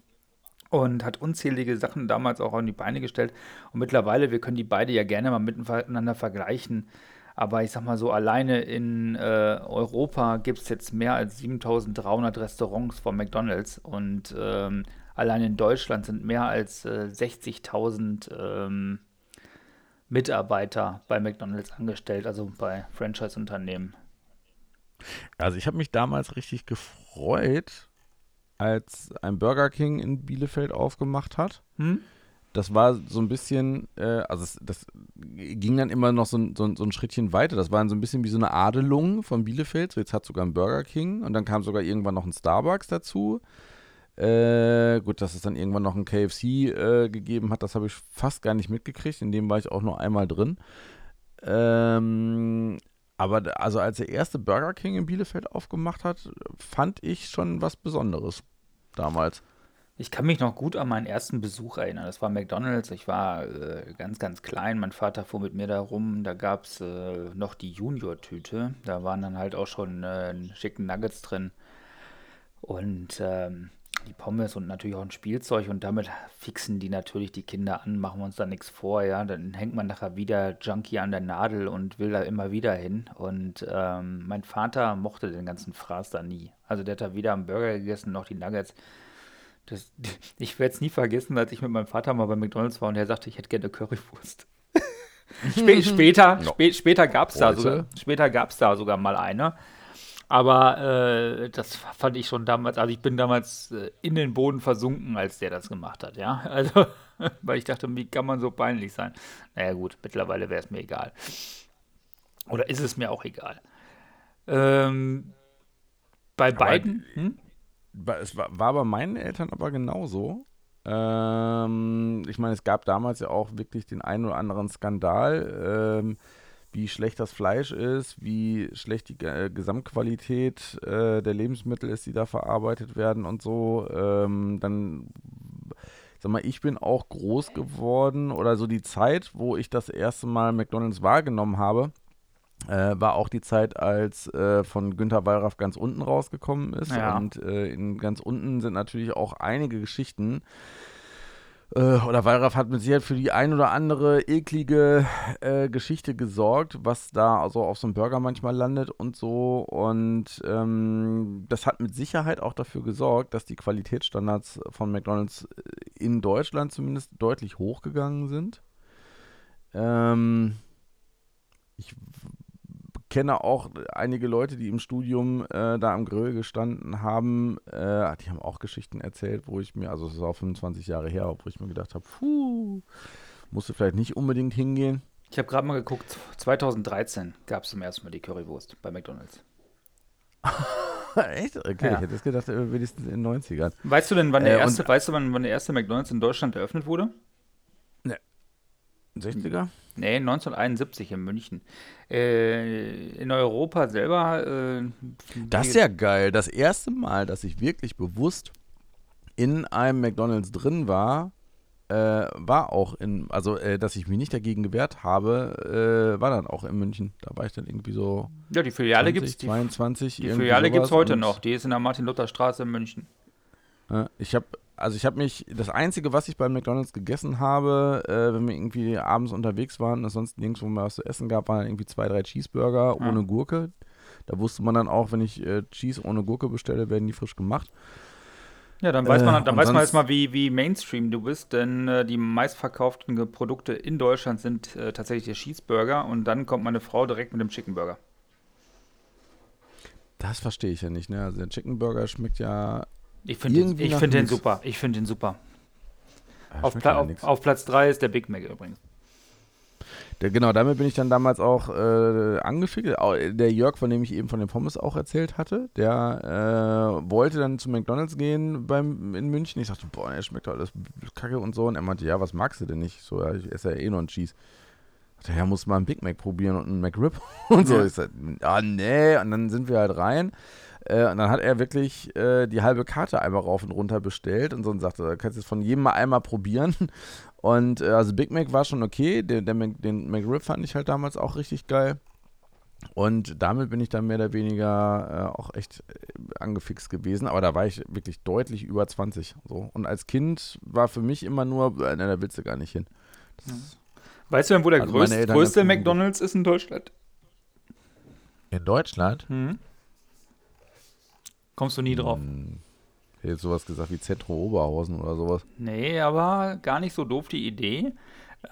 und hat unzählige Sachen damals auch an die Beine gestellt. Und mittlerweile, wir können die beide ja gerne mal miteinander vergleichen. Aber ich sag mal so, alleine in äh, Europa gibt es jetzt mehr als 7300 Restaurants von McDonalds. Und ähm, allein in Deutschland sind mehr als äh, 60.000 ähm, Mitarbeiter bei McDonalds angestellt, also bei Franchise-Unternehmen. Also ich habe mich damals richtig gefreut, als ein Burger King in Bielefeld aufgemacht hat. Hm? Das war so ein bisschen, äh, also es, das ging dann immer noch so, so, so, ein Schrittchen weiter. Das war so ein bisschen wie so eine Adelung von Bielefeld. So jetzt hat sogar ein Burger King und dann kam sogar irgendwann noch ein Starbucks dazu. Äh, gut, dass es dann irgendwann noch ein KFC äh, gegeben hat, das habe ich fast gar nicht mitgekriegt. In dem war ich auch nur einmal drin. Ähm, aber also als der erste Burger King in Bielefeld aufgemacht hat, fand ich schon was Besonderes damals. Ich kann mich noch gut an meinen ersten Besuch erinnern. Das war McDonald's. Ich war äh, ganz, ganz klein. Mein Vater fuhr mit mir da rum. Da gab es äh, noch die Junior-Tüte. Da waren dann halt auch schon äh, schicken Nuggets drin. Und ähm, die Pommes und natürlich auch ein Spielzeug und damit fixen die natürlich die Kinder an, machen wir uns da nichts vor, ja. Dann hängt man nachher wieder Junkie an der Nadel und will da immer wieder hin. Und ähm, mein Vater mochte den ganzen Fraß da nie. Also der hat da wieder am Burger gegessen, noch die Nuggets. Das, ich werde es nie vergessen, als ich mit meinem Vater mal bei McDonalds war und er sagte, ich hätte gerne Currywurst. Spä später, no. spä später gab es da, sogar, da sogar mal eine. Aber äh, das fand ich schon damals, also ich bin damals äh, in den Boden versunken, als der das gemacht hat, ja. Also, weil ich dachte, wie kann man so peinlich sein? Naja gut, mittlerweile wäre es mir egal. Oder ist es mir auch egal. Ähm, bei Aber beiden. Hm? Es war, war bei meinen Eltern aber genauso. Ähm, ich meine, es gab damals ja auch wirklich den einen oder anderen Skandal, ähm, wie schlecht das Fleisch ist, wie schlecht die äh, Gesamtqualität äh, der Lebensmittel ist, die da verarbeitet werden und so. Ähm, dann, sag mal, ich bin auch groß geworden oder so die Zeit, wo ich das erste Mal McDonalds wahrgenommen habe äh, war auch die Zeit, als äh, von Günter Wallraff ganz unten rausgekommen ist. Ja. Und äh, in ganz unten sind natürlich auch einige Geschichten. Äh, oder Wallraff hat mit Sicherheit für die ein oder andere eklige äh, Geschichte gesorgt, was da also auf so einem Burger manchmal landet und so. Und ähm, das hat mit Sicherheit auch dafür gesorgt, dass die Qualitätsstandards von McDonalds in Deutschland zumindest deutlich hochgegangen sind. Ähm, ich kenne auch einige Leute, die im Studium äh, da am Grill gestanden haben. Äh, die haben auch Geschichten erzählt, wo ich mir, also es ist auch 25 Jahre her, wo ich mir gedacht habe, puh, musste vielleicht nicht unbedingt hingehen. Ich habe gerade mal geguckt, 2013 gab es zum ersten Mal die Currywurst bei McDonalds. Echt? Okay, ja. ich hätte es gedacht, äh, wenigstens in den 90ern. Weißt du denn, wann der äh, erste, weißt du, wann, wann der erste McDonalds in Deutschland eröffnet wurde? Ne. 60er? Nee, 1971 in München. Äh, in Europa selber. Äh, das ist ja geil. Das erste Mal, dass ich wirklich bewusst in einem McDonalds drin war, äh, war auch in, also äh, dass ich mich nicht dagegen gewehrt habe, äh, war dann auch in München. Da war ich dann irgendwie so. Ja, die Filiale gibt es. 22. Die Filiale gibt es heute noch. Die ist in der Martin-Luther-Straße in München. Ich habe also ich habe mich, das Einzige, was ich bei McDonalds gegessen habe, äh, wenn wir irgendwie abends unterwegs waren, ist sonst nirgendwo mehr was zu essen gab, waren irgendwie zwei, drei Cheeseburger ja. ohne Gurke. Da wusste man dann auch, wenn ich äh, Cheese ohne Gurke bestelle, werden die frisch gemacht. Ja, dann weiß man, äh, dann weiß man jetzt mal, wie, wie Mainstream du bist, denn äh, die meistverkauften Produkte in Deutschland sind äh, tatsächlich der Cheeseburger und dann kommt meine Frau direkt mit dem Chickenburger. Das verstehe ich ja nicht, ne? Also der Chickenburger schmeckt ja ich finde den, find den super. Ich finde den super. Ja, auf, Pla auf, auf, Platz 3 ist der Big Mac übrigens. Der, genau, damit bin ich dann damals auch äh, angefickt. Der Jörg, von dem ich eben von den Pommes auch erzählt hatte, der äh, wollte dann zu McDonalds gehen beim, in München. Ich sagte, boah, er schmeckt alles kacke und so. Und er meinte, ja, was magst du denn nicht? So, ja, ich esse ja eh noch einen Cheese. Ich dachte, ja, muss mal einen Big Mac probieren und einen McRib und so. Ja. Ich sagte, ah, nee. Und dann sind wir halt rein. Äh, und dann hat er wirklich äh, die halbe Karte einmal rauf und runter bestellt und so und sagte, da kannst du es von jedem mal einmal probieren. Und äh, also Big Mac war schon okay, der, der Mac, den McRib fand ich halt damals auch richtig geil. Und damit bin ich dann mehr oder weniger äh, auch echt äh, angefixt gewesen. Aber da war ich wirklich deutlich über 20. So. Und als Kind war für mich immer nur, äh, ne, da willst du gar nicht hin. Das, weißt du denn, wo der also größte, größte McDonalds ist in Deutschland? In Deutschland? Mhm. Kommst du nie drauf. Hm. Hätte jetzt sowas gesagt wie Zentro Oberhausen oder sowas. Nee, aber gar nicht so doof die Idee.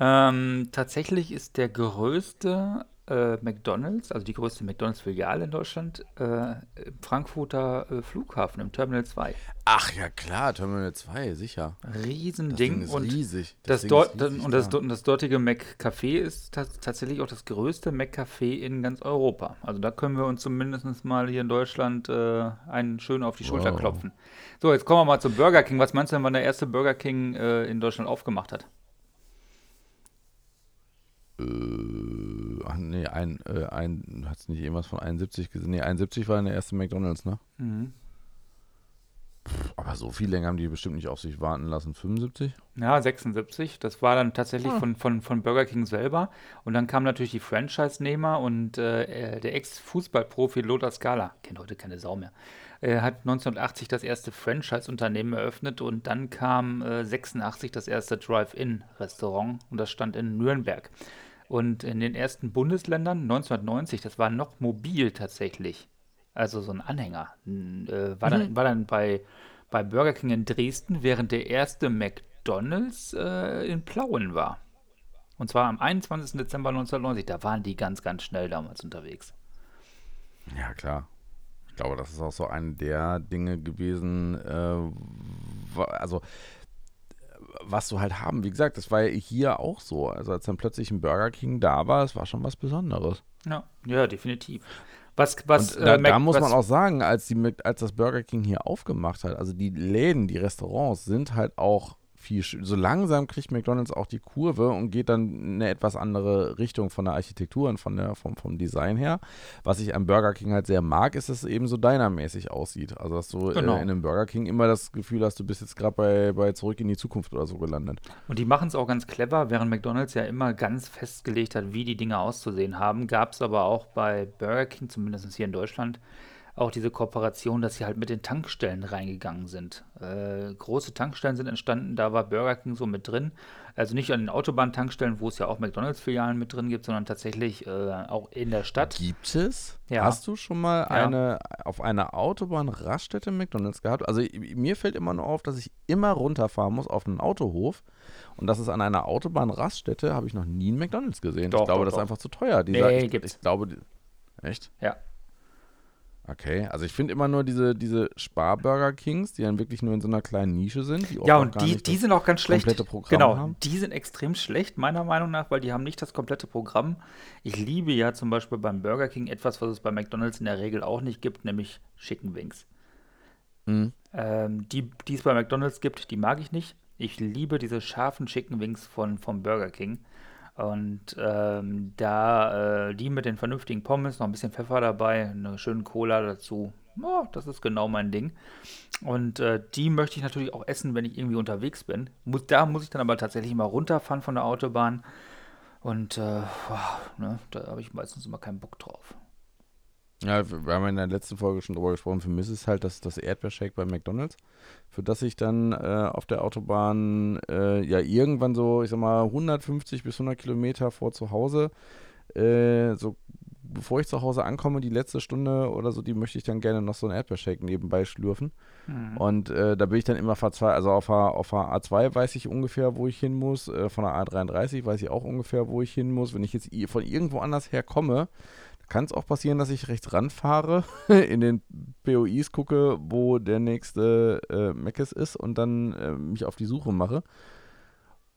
Ähm, tatsächlich ist der größte äh, McDonalds, also die größte McDonalds-Filiale in Deutschland, äh, im Frankfurter äh, Flughafen, im Terminal 2. Ach ja, klar, Terminal 2, sicher. Riesending. Ist riesig. Das, das dort, riesig und das, das, dortige McCafé ist tatsächlich auch das größte McCafé in ganz Europa. Also da können wir uns zumindest mal hier in Deutschland äh, einen schön auf die Schulter wow. klopfen. So, jetzt kommen wir mal zum Burger King. Was meinst du denn, wann der erste Burger King äh, in Deutschland aufgemacht hat? Äh, ach nee, ein, äh, ein hat es nicht irgendwas von 71 gesehen? Nee, 71 war der erste McDonalds, ne? Mhm. Pff, aber so viel länger haben die bestimmt nicht auf sich warten lassen. 75? Ja, 76. Das war dann tatsächlich ah. von, von, von Burger King selber. Und dann kamen natürlich die Franchise-Nehmer und äh, der Ex-Fußballprofi Lothar Scala, kennt heute keine Sau mehr, er hat 1980 das erste Franchise-Unternehmen eröffnet und dann kam äh, 86 das erste Drive-In-Restaurant und das stand in Nürnberg. Und in den ersten Bundesländern 1990, das war noch mobil tatsächlich, also so ein Anhänger, äh, war, dann, mhm. war dann bei, bei Burger King in Dresden, während der erste McDonalds äh, in Plauen war. Und zwar am 21. Dezember 1990. Da waren die ganz, ganz schnell damals unterwegs. Ja, klar. Ich glaube, das ist auch so eine der Dinge gewesen, äh, also was du halt haben. Wie gesagt, das war ja hier auch so. Also als dann plötzlich ein Burger King da war, es war schon was Besonderes. Ja, ja, definitiv. Was, was, äh, da, Mac, da, muss was, man auch sagen, als, die, als das Burger King hier aufgemacht hat, also die Läden, die Restaurants sind halt auch viel, so langsam kriegt McDonalds auch die Kurve und geht dann in eine etwas andere Richtung von der Architektur und von der, vom, vom Design her. Was ich am Burger King halt sehr mag, ist, dass es eben so dynamäßig aussieht. Also, dass du genau. äh, in einem Burger King immer das Gefühl hast, du bist jetzt gerade bei, bei Zurück in die Zukunft oder so gelandet. Und die machen es auch ganz clever, während McDonalds ja immer ganz festgelegt hat, wie die Dinge auszusehen haben, gab es aber auch bei Burger King, zumindest hier in Deutschland, auch diese Kooperation, dass sie halt mit den Tankstellen reingegangen sind. Äh, große Tankstellen sind entstanden, da war Burger King so mit drin. Also nicht an den Autobahntankstellen, wo es ja auch McDonalds-Filialen mit drin gibt, sondern tatsächlich äh, auch in der Stadt. Gibt es? Ja. Hast du schon mal ja. eine auf einer Autobahn-Raststätte McDonalds gehabt? Also mir fällt immer nur auf, dass ich immer runterfahren muss auf einen Autohof. Und das ist an einer Autobahn-Raststätte, habe ich noch nie einen McDonalds gesehen. Doch, ich glaube, doch, das doch. ist einfach zu teuer. Dieser, nee, ich, gibt's. ich glaube, echt? Ja, Okay, also ich finde immer nur diese, diese Spar-Burger Kings, die dann wirklich nur in so einer kleinen Nische sind. ja, und die, die sind auch ganz schlecht. Programm genau, haben. die sind extrem schlecht, meiner Meinung nach, weil die haben nicht das komplette Programm. Ich liebe ja zum Beispiel beim Burger King etwas, was es bei McDonalds in der Regel auch nicht gibt, nämlich Chicken Wings. Mhm. Ähm, die, die es bei McDonalds gibt, die mag ich nicht. Ich liebe diese scharfen Chicken Wings von, vom Burger King. Und ähm, da äh, die mit den vernünftigen Pommes, noch ein bisschen Pfeffer dabei, eine schöne Cola dazu. Oh, das ist genau mein Ding. Und äh, die möchte ich natürlich auch essen, wenn ich irgendwie unterwegs bin. Muss, da muss ich dann aber tatsächlich mal runterfahren von der Autobahn. Und äh, ne, da habe ich meistens immer keinen Bock drauf. Ja, wir haben in der letzten Folge schon drüber gesprochen. Für mich ist es halt das, das Erdbeershake bei McDonalds, für das ich dann äh, auf der Autobahn äh, ja irgendwann so, ich sag mal, 150 bis 100 Kilometer vor zu Hause, äh, so bevor ich zu Hause ankomme, die letzte Stunde oder so, die möchte ich dann gerne noch so ein Erdbeershake nebenbei schlürfen. Mhm. Und äh, da bin ich dann immer verzweifelt. Also auf der, auf der A2 weiß ich ungefähr, wo ich hin muss. Äh, von der A33 weiß ich auch ungefähr, wo ich hin muss. Wenn ich jetzt von irgendwo anders her komme, kann es auch passieren, dass ich rechts ranfahre, in den POIs gucke, wo der nächste äh, Meckes ist und dann äh, mich auf die Suche mache.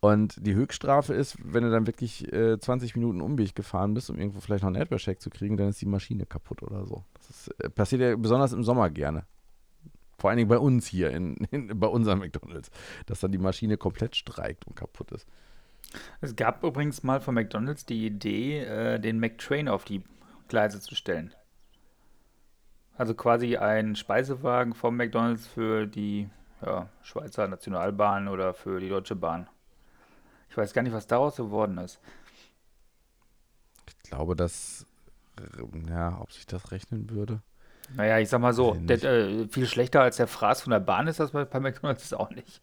Und die Höchststrafe ist, wenn du dann wirklich äh, 20 Minuten Umweg gefahren bist, um irgendwo vielleicht noch einen Erdbeercheck zu kriegen, dann ist die Maschine kaputt oder so. Das ist, äh, passiert ja besonders im Sommer gerne. Vor allen Dingen bei uns hier, in, in, bei unserem McDonalds, dass dann die Maschine komplett streikt und kaputt ist. Es gab übrigens mal von McDonalds die Idee, äh, den McTrain auf die Gleise zu stellen. Also quasi ein Speisewagen vom McDonalds für die ja, Schweizer Nationalbahn oder für die Deutsche Bahn. Ich weiß gar nicht, was daraus geworden ist. Ich glaube, dass, ja, ob sich das rechnen würde. Naja, ich sag mal so, der, äh, viel schlechter als der Fraß von der Bahn ist das bei, bei McDonalds auch nicht.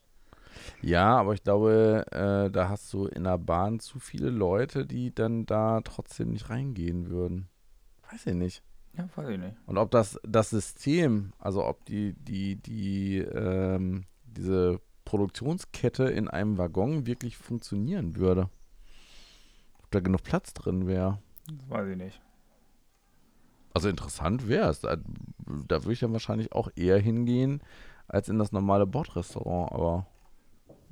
Ja, aber ich glaube, äh, da hast du in der Bahn zu viele Leute, die dann da trotzdem nicht reingehen würden. Weiß ich nicht. Ja, weiß ich nicht. Und ob das, das System, also ob die, die, die, ähm, diese Produktionskette in einem Waggon wirklich funktionieren würde. Ob da genug Platz drin wäre. Das weiß ich nicht. Also interessant wäre es. Da, da würde ich dann wahrscheinlich auch eher hingehen als in das normale Bordrestaurant, aber.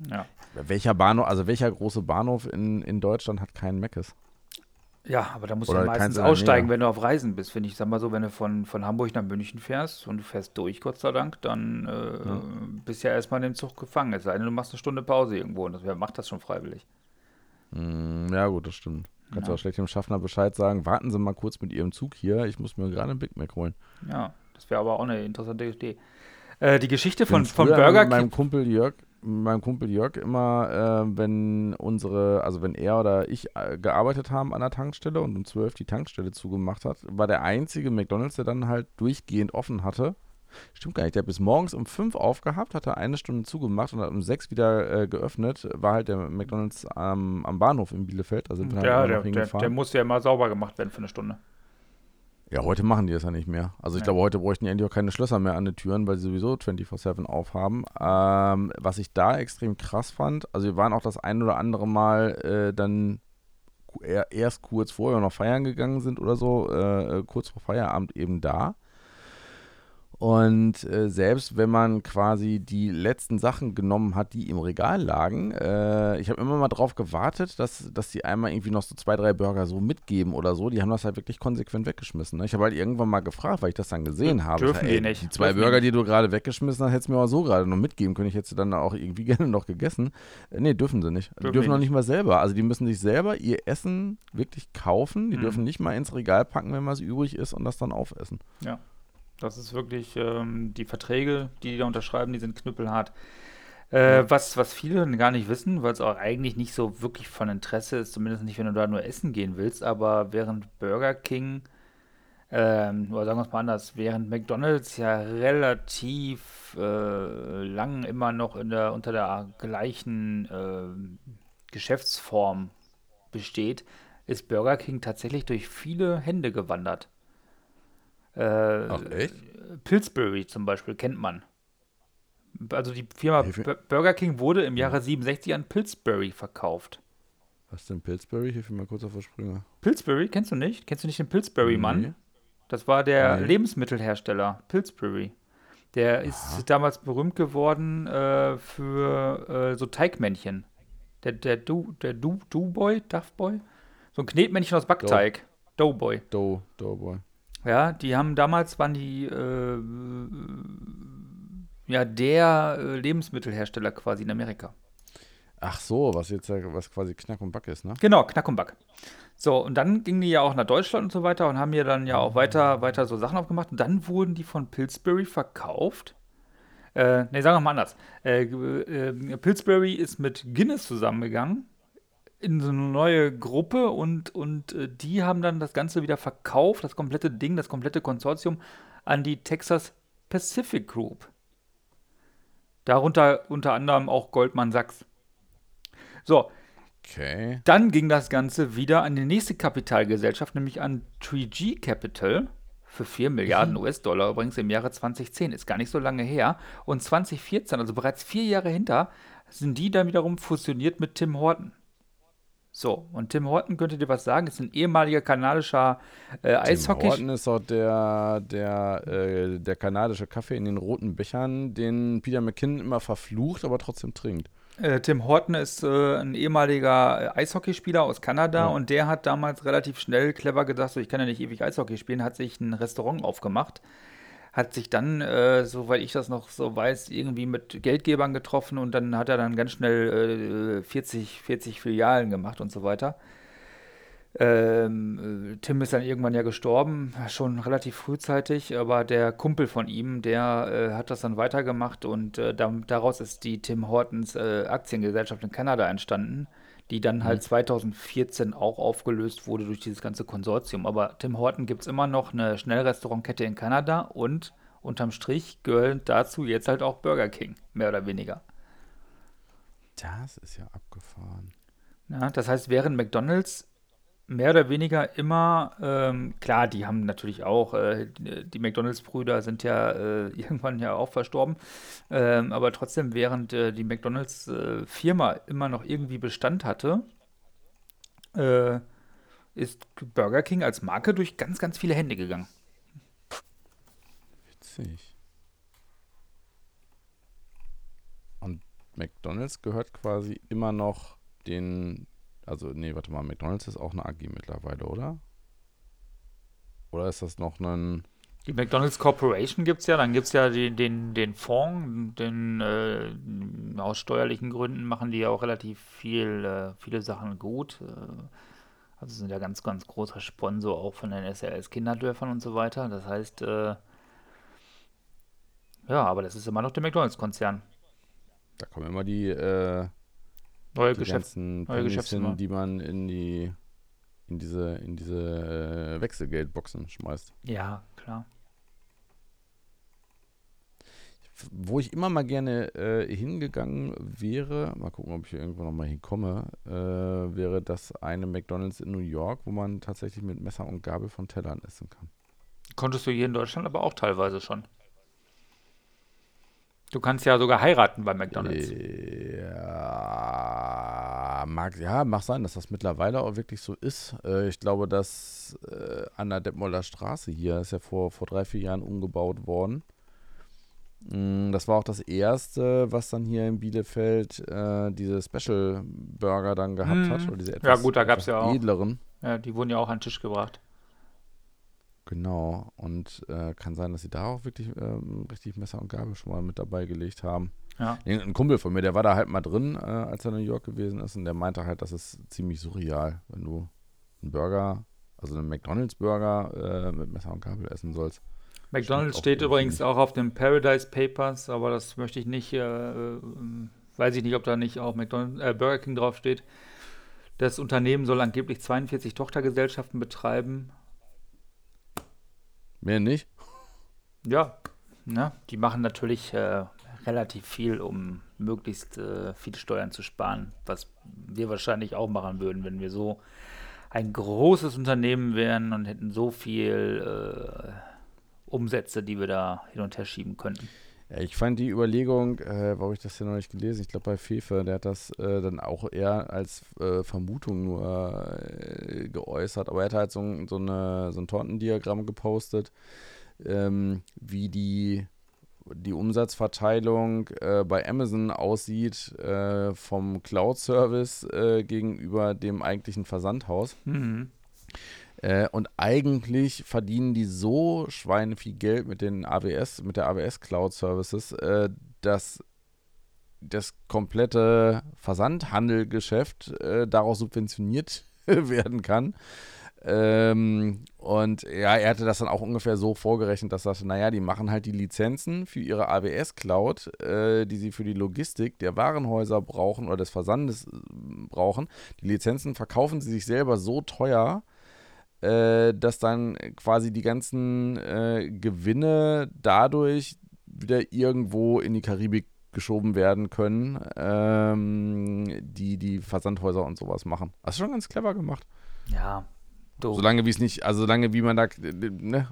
Ja. Welcher Bahnhof, also welcher große Bahnhof in, in Deutschland hat keinen Meckes? Ja, aber da musst Oder du ja meistens aussteigen, wenn du auf Reisen bist, finde ich. Sag mal so, wenn du von, von Hamburg nach München fährst und du fährst durch, Gott sei Dank, dann äh, ja. bist du ja erstmal in dem Zug gefangen. Es sei denn, du machst eine Stunde Pause irgendwo und das, wer macht das schon freiwillig? Mm, ja, gut, das stimmt. Kannst du auch schlecht dem Schaffner Bescheid sagen, warten Sie mal kurz mit Ihrem Zug hier, ich muss mir gerade ein Big Mac holen. Ja, das wäre aber auch eine interessante Idee. Äh, die Geschichte von, von Burger King. Meinem Kumpel Jörg, meinem Kumpel Jörg immer, äh, wenn unsere, also wenn er oder ich äh, gearbeitet haben an der Tankstelle und um 12 die Tankstelle zugemacht hat, war der einzige McDonalds, der dann halt durchgehend offen hatte. Stimmt gar nicht, der hat bis morgens um 5 aufgehabt, hat er eine Stunde zugemacht und hat um 6 wieder äh, geöffnet. War halt der McDonalds am, am Bahnhof in Bielefeld. Da sind wir ja, halt der, der, der musste ja mal sauber gemacht werden für eine Stunde. Ja, heute machen die das ja nicht mehr. Also ich ja. glaube, heute bräuchten die eigentlich auch keine Schlösser mehr an den Türen, weil sie sowieso 24-7 aufhaben. Ähm, was ich da extrem krass fand, also wir waren auch das ein oder andere Mal äh, dann erst kurz vorher noch feiern gegangen sind oder so, äh, kurz vor Feierabend eben da. Und äh, selbst wenn man quasi die letzten Sachen genommen hat, die im Regal lagen, äh, ich habe immer mal drauf gewartet, dass, dass die einmal irgendwie noch so zwei, drei Burger so mitgeben oder so. Die haben das halt wirklich konsequent weggeschmissen. Ne? Ich habe halt irgendwann mal gefragt, weil ich das dann gesehen habe. Dürfen die nicht. Die zwei Dürfen Burger, die du gerade weggeschmissen hast, hättest du mir auch so gerade noch mitgeben können. Ich hätte sie dann auch irgendwie gerne noch gegessen. Äh, nee, dürfen sie nicht. Die Dürfen dürfen die noch nicht. mal selber. Also die müssen sich selber ihr Essen wirklich kaufen. Die Mhm. dürfen nicht mal ins Regal packen, wenn was übrig ist und das dann aufessen. Das ist wirklich, ähm, die Verträge, die die da unterschreiben, die sind knüppelhart. Äh, was, was viele gar nicht wissen, weil es auch eigentlich nicht so wirklich von Interesse ist, zumindest nicht, wenn du da nur essen gehen willst, aber während Burger King, ähm, oder sagen wir es mal anders, während McDonald's ja relativ äh, lang immer noch in der, unter der gleichen ähm, Geschäftsform besteht, ist Burger King tatsächlich durch viele Hände gewandert. Äh, Ach, echt? Pillsbury zum Beispiel kennt man. Also die Firma. Bu- Burger King wurde im Jahre 67 an Pillsbury verkauft. Was denn Pillsbury? Hilf mir mal kurz auf die Sprünge. Pillsbury, kennst du nicht? Kennst du nicht den Pillsbury-Mann? Nee. Das war der Nee. Lebensmittelhersteller Pillsbury. Der ist damals berühmt geworden äh, für äh, so Teigmännchen. Der, der Du, der Du, Du-Boy, Duff-Boy? So ein Knetmännchen aus Backteig. Doughboy. Dough, Doughboy. Ja, die haben damals, waren die, äh, ja, der äh, Lebensmittelhersteller quasi in Amerika. Ach so, was jetzt ja- was quasi Knack und Back ist, ne? Genau, Knack und Back. So, und dann gingen die ja auch nach Deutschland und so weiter und haben hier dann ja auch weiter, weiter so Sachen aufgemacht. Und dann wurden die von Pillsbury verkauft. Äh, ne, sagen wir mal anders. Äh, äh, Pillsbury ist mit Guinness zusammengegangen in so eine neue Gruppe und, und äh, die haben dann das Ganze wieder verkauft, das komplette Ding, das komplette Konsortium an die Texas Pacific Group. Darunter unter anderem auch Goldman Sachs. So, Okay. dann ging das Ganze wieder an die nächste Kapitalgesellschaft, nämlich an 3G Capital für 4 Milliarden US-Dollar, übrigens im Jahre 2010, ist gar nicht so lange her. Und 2014, also bereits vier Jahre hinter, sind die dann wiederum fusioniert mit Tim Horton. So, und Tim Horton könnte dir was sagen, ist ein ehemaliger kanadischer äh, Tim Eishockey. Horton ist auch der, der, äh, der kanadische Kaffee in den roten Bechern, den Peter McKinnon immer verflucht, aber trotzdem trinkt. Äh, Tim Horton ist äh, ein ehemaliger äh, Eishockeyspieler aus Kanada Ja. und der hat damals relativ schnell clever gesagt, so ich kann ja nicht ewig Eishockey spielen, hat sich ein Restaurant aufgemacht, hat sich dann, äh, soweit ich das noch so weiß, irgendwie mit Geldgebern getroffen und dann hat er dann ganz schnell äh, 40, 40 Filialen gemacht und so weiter. Ähm, äh, Tim ist dann irgendwann ja gestorben, schon relativ frühzeitig, aber der Kumpel von ihm, der äh, hat das dann weitergemacht und äh, da, daraus ist die Tim Hortons äh, Aktiengesellschaft in Kanada entstanden, die dann halt 2014 auch aufgelöst wurde durch dieses ganze Konsortium. Aber Tim Horton gibt es immer noch eine Schnellrestaurantkette in Kanada und unterm Strich gehört dazu jetzt halt auch Burger King, mehr oder weniger. Das ist ja abgefahren. Ja, das heißt, während McDonald's mehr oder weniger immer, ähm, klar, die haben natürlich auch, äh, die McDonalds-Brüder sind ja äh, irgendwann ja auch verstorben, ähm, aber trotzdem, während äh, die McDonalds-Firma immer noch irgendwie Bestand hatte, äh, ist Burger King als Marke durch ganz, ganz viele Hände gegangen. Witzig. Und McDonalds gehört quasi immer noch den. Also, nee, warte mal, McDonalds ist auch eine AG mittlerweile, oder? Oder ist das noch ein. Die McDonald's Corporation gibt es ja, dann gibt es ja den, den, den Fonds, den äh, aus steuerlichen Gründen machen die ja auch relativ viel, äh, viele Sachen gut. Äh, also sind ja ganz, ganz großer Sponsor auch von den SRS Kinderdörfern und so weiter. Das heißt, äh, ja, aber das ist immer noch der McDonalds-Konzern. Da kommen immer die, äh, Neue die Geschäfts ganzen neue hin, die man in die. In diese, in diese äh, Wechselgeldboxen schmeißt. Ja, klar. Wo ich immer mal gerne äh, hingegangen wäre, mal gucken, ob ich hier irgendwo noch mal hinkomme, äh, wäre das eine McDonalds in New York, wo man tatsächlich mit Messer und Gabel von Tellern essen kann. Konntest du hier in Deutschland aber auch teilweise schon. Du kannst ja sogar heiraten bei McDonalds. Ja, mag, ja, mag sein, dass das mittlerweile auch wirklich so ist. Äh, ich glaube, dass äh, an der Detmolder Straße hier ist ja vor, vor drei, vier Jahren umgebaut worden. Mm, das war auch das erste, was dann hier in Bielefeld äh, diese Special Burger dann gehabt mhm. hat. Oder diese etwas, ja, gut, da gab es ja auch. Edleren. Ja, die wurden ja auch an den Tisch gebracht. Genau. Und äh, kann sein, dass sie da auch wirklich ähm, richtig Messer und Gabel schon mal mit dabei gelegt haben. Ja. Ein Kumpel von mir, der war da halt mal drin, äh, als er in New York gewesen ist. Und der meinte halt, das ist ziemlich surreal, wenn du einen Burger, also einen McDonalds-Burger äh, mit Messer und Gabel essen sollst. McDonald's steht übrigens auch auf den Paradise Papers, aber das möchte ich nicht, äh, äh, weiß ich nicht, ob da nicht auch McDonald's, äh, Burger King draufsteht. Das Unternehmen soll angeblich 42 Tochtergesellschaften betreiben. Mehr nicht? Ja, ne? die machen natürlich äh, relativ viel, um möglichst äh, viele Steuern zu sparen, was wir wahrscheinlich auch machen würden, wenn wir so ein großes Unternehmen wären und hätten so viel äh, Umsätze, die wir da hin und her schieben könnten. Ich fand die Überlegung, äh, warum ich das ja noch nicht gelesen, ich glaube bei Fefe, der hat das äh, dann auch eher als äh, Vermutung nur äh, geäußert, aber er hat halt so, so, eine, so ein Tortendiagramm gepostet, ähm, wie die, die Umsatzverteilung äh, bei Amazon aussieht äh, vom Cloud-Service gegenüber dem eigentlichen Versandhaus. Mhm. Äh, und eigentlich verdienen die so Schweine viel Geld mit den AWS, mit der AWS Cloud Services, äh, dass das komplette Versandhandelgeschäft äh, daraus subventioniert werden kann. Ähm, und ja, er hatte das dann auch ungefähr so vorgerechnet, dass er sagte, naja, die machen halt die Lizenzen für ihre AWS Cloud, äh, die sie für die Logistik der Warenhäuser brauchen oder des Versandes äh, brauchen. Die Lizenzen verkaufen sie sich selber so teuer, äh, dass dann quasi die ganzen äh, Gewinne dadurch wieder irgendwo in die Karibik geschoben werden können, ähm, die die Versandhäuser und sowas machen. Das ist schon ganz clever gemacht. Ja. Du. Solange wie es nicht, also solange wie man da, ne,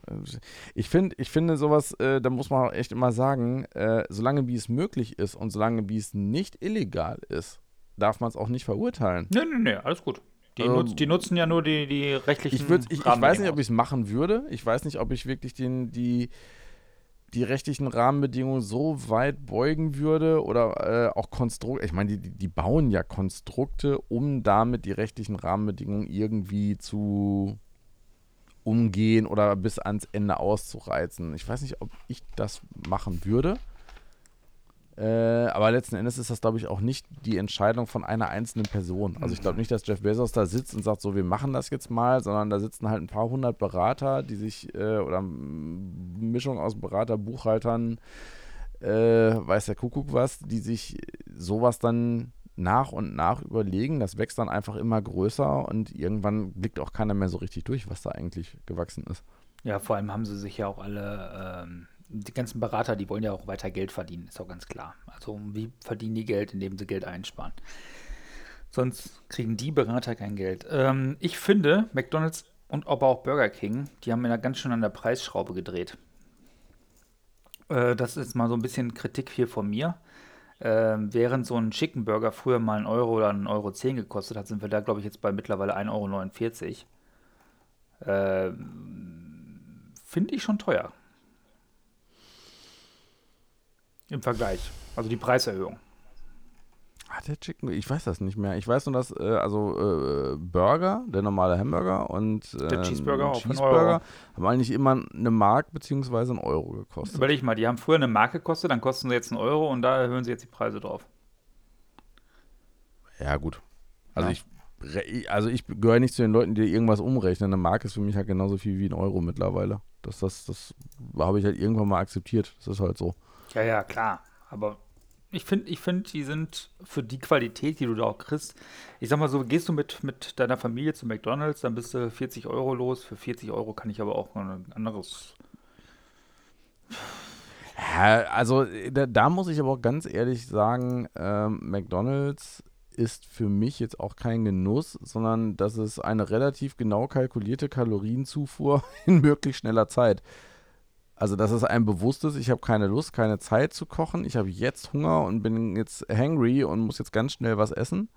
ich finde, ich finde sowas, äh, da muss man auch echt immer sagen, äh, solange wie es möglich ist und solange wie es nicht illegal ist, darf man es auch nicht verurteilen. Nee, nee, nee, alles gut. Die, ähm, nutz, die, nutzen ja nur die, die rechtlichen. Ich, würd, ich, ich weiß nicht, ob ich es machen würde. Ich weiß nicht, ob ich wirklich den, die, die rechtlichen Rahmenbedingungen so weit beugen würde oder äh, auch Konstrukte. Ich meine, die, die bauen ja Konstrukte, um damit die rechtlichen Rahmenbedingungen irgendwie zu umgehen oder bis ans Ende auszureizen. Ich weiß nicht, ob ich das machen würde. Äh, aber letzten Endes ist das, glaube ich, auch nicht die Entscheidung von einer einzelnen Person. Also ich glaube nicht, dass Jeff Bezos da sitzt und sagt, so, wir machen das jetzt mal, sondern da sitzen halt ein paar hundert Berater, die sich, äh, oder Mischung aus Berater, Buchhaltern, äh, weiß der Kuckuck was, die sich sowas dann nach und nach überlegen. Das wächst dann einfach immer größer und irgendwann blickt auch keiner mehr so richtig durch, was da eigentlich gewachsen ist. Ja, vor allem haben sie sich ja auch alle ähm die ganzen Berater, die wollen ja auch weiter Geld verdienen, ist auch ganz klar. Also wie verdienen die Geld, indem sie Geld einsparen? Sonst kriegen die Berater kein Geld. Ähm, ich finde, McDonald's und aber auch Burger King, die haben da ganz schön an der Preisschraube gedreht. Äh, das ist mal so ein bisschen Kritik hier von mir. Äh, während so ein Chicken Burger früher mal einen Euro oder einen Euro 10 gekostet hat, sind wir da, glaube ich, jetzt bei mittlerweile 1,49 Euro. Äh, finde ich schon teuer. Im Vergleich. Also die Preiserhöhung. Hat der Chicken, ich weiß das nicht mehr. Ich weiß nur, dass äh, also äh, Burger, der normale Hamburger und äh, der Cheeseburger, Cheeseburger haben eigentlich immer eine Mark bzw. einen Euro gekostet. Überleg mal, die haben früher eine Mark gekostet, dann kosten sie jetzt einen Euro und da erhöhen sie jetzt die Preise drauf. Ja, gut. Also ja. ich also ich gehöre nicht zu den Leuten, die irgendwas umrechnen. Eine Mark ist für mich halt genauso viel wie ein Euro mittlerweile. Das, das, das habe ich halt irgendwann mal akzeptiert. Das ist halt so. Ja, ja, klar. Aber ich finde, ich find, die sind für die Qualität, die du da auch kriegst. Ich sag mal so, gehst du mit, mit deiner Familie zu McDonalds, dann bist du 40 Euro los. Für 40 Euro kann ich aber auch ein anderes. Ja, also da, da, muss ich aber auch ganz ehrlich sagen, ähm, McDonalds ist für mich jetzt auch kein Genuss, sondern das ist eine relativ genau kalkulierte Kalorienzufuhr in möglichst schneller Zeit. Also, dass es einem bewusst ist, ich habe keine Lust, keine Zeit zu kochen. Ich habe jetzt Hunger und bin jetzt hangry und muss jetzt ganz schnell was essen.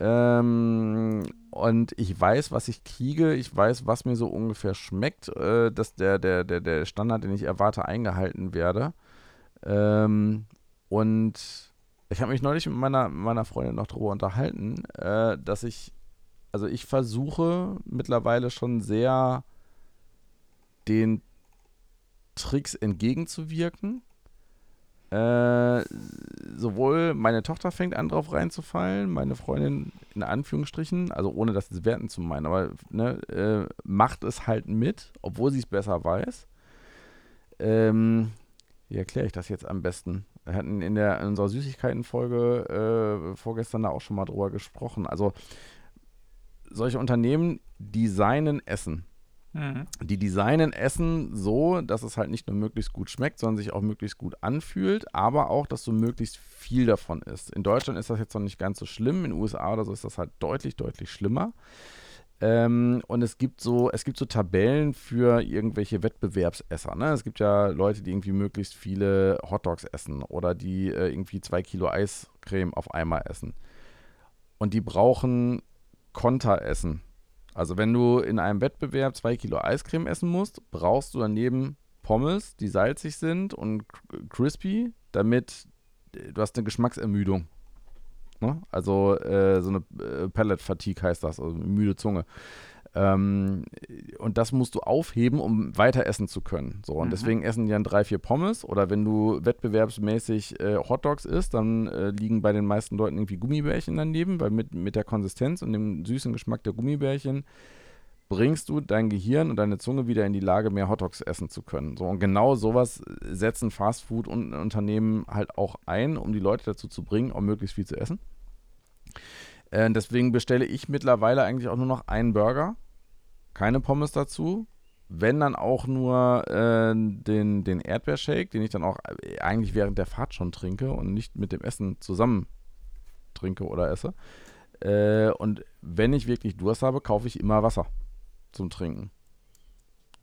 Ähm, und ich weiß, was ich kriege. Ich weiß, was mir so ungefähr schmeckt, äh, dass der, der, der, der Standard, den ich erwarte, eingehalten werde. Ähm, und ich habe mich neulich mit meiner, meiner Freundin noch darüber unterhalten, äh, dass ich, also ich versuche mittlerweile schon sehr den Tricks entgegenzuwirken. Äh, sowohl meine Tochter fängt an, drauf reinzufallen, meine Freundin in Anführungsstrichen, also ohne das jetzt werten zu meinen, aber ne, äh, macht es halt mit, obwohl sie es besser weiß. Ähm, wie erkläre ich das jetzt am besten? Wir hatten in, der, in unserer Süßigkeiten-Folge äh, vorgestern da auch schon mal drüber gesprochen. Also solche Unternehmen designen Essen. Mhm. Die designen Essen so, dass es halt nicht nur möglichst gut schmeckt, sondern sich auch möglichst gut anfühlt, aber auch, dass so möglichst viel davon ist. In Deutschland ist das jetzt noch nicht ganz so schlimm, in den USA oder so ist das halt deutlich, deutlich schlimmer. Ähm, und es gibt so, es gibt so Tabellen für irgendwelche Wettbewerbsesser. Ne? Es gibt ja Leute, die irgendwie möglichst viele Hotdogs essen oder die äh, irgendwie zwei Kilo Eiscreme auf einmal essen. Und die brauchen Konteressen. Also wenn du in einem Wettbewerb zwei Kilo Eiscreme essen musst, brauchst du daneben Pommes, die salzig sind und crispy, damit äh, du hast eine Geschmacksermüdung. Ne? Also äh, so eine äh, Pellet-Fatigue heißt das, also müde Zunge. Ähm, und das musst du aufheben, um weiter essen zu können. So, und mhm. deswegen essen die dann drei, vier Pommes. Oder wenn du wettbewerbsmäßig äh, Hotdogs isst, dann äh, liegen bei den meisten Leuten irgendwie Gummibärchen daneben, weil mit, mit der Konsistenz und dem süßen Geschmack der Gummibärchen bringst du dein Gehirn und deine Zunge wieder in die Lage, mehr Hotdogs essen zu können. So, und genau sowas setzen Fastfood-Unternehmen halt auch ein, um die Leute dazu zu bringen, auch möglichst viel zu essen. Äh, deswegen bestelle ich mittlerweile eigentlich auch nur noch einen Burger keine Pommes dazu. Wenn dann auch nur äh, den, den Erdbeershake, den ich dann auch äh, eigentlich während der Fahrt schon trinke und nicht mit dem Essen zusammen trinke oder esse. Äh, und wenn ich wirklich Durst habe, kaufe ich immer Wasser zum Trinken.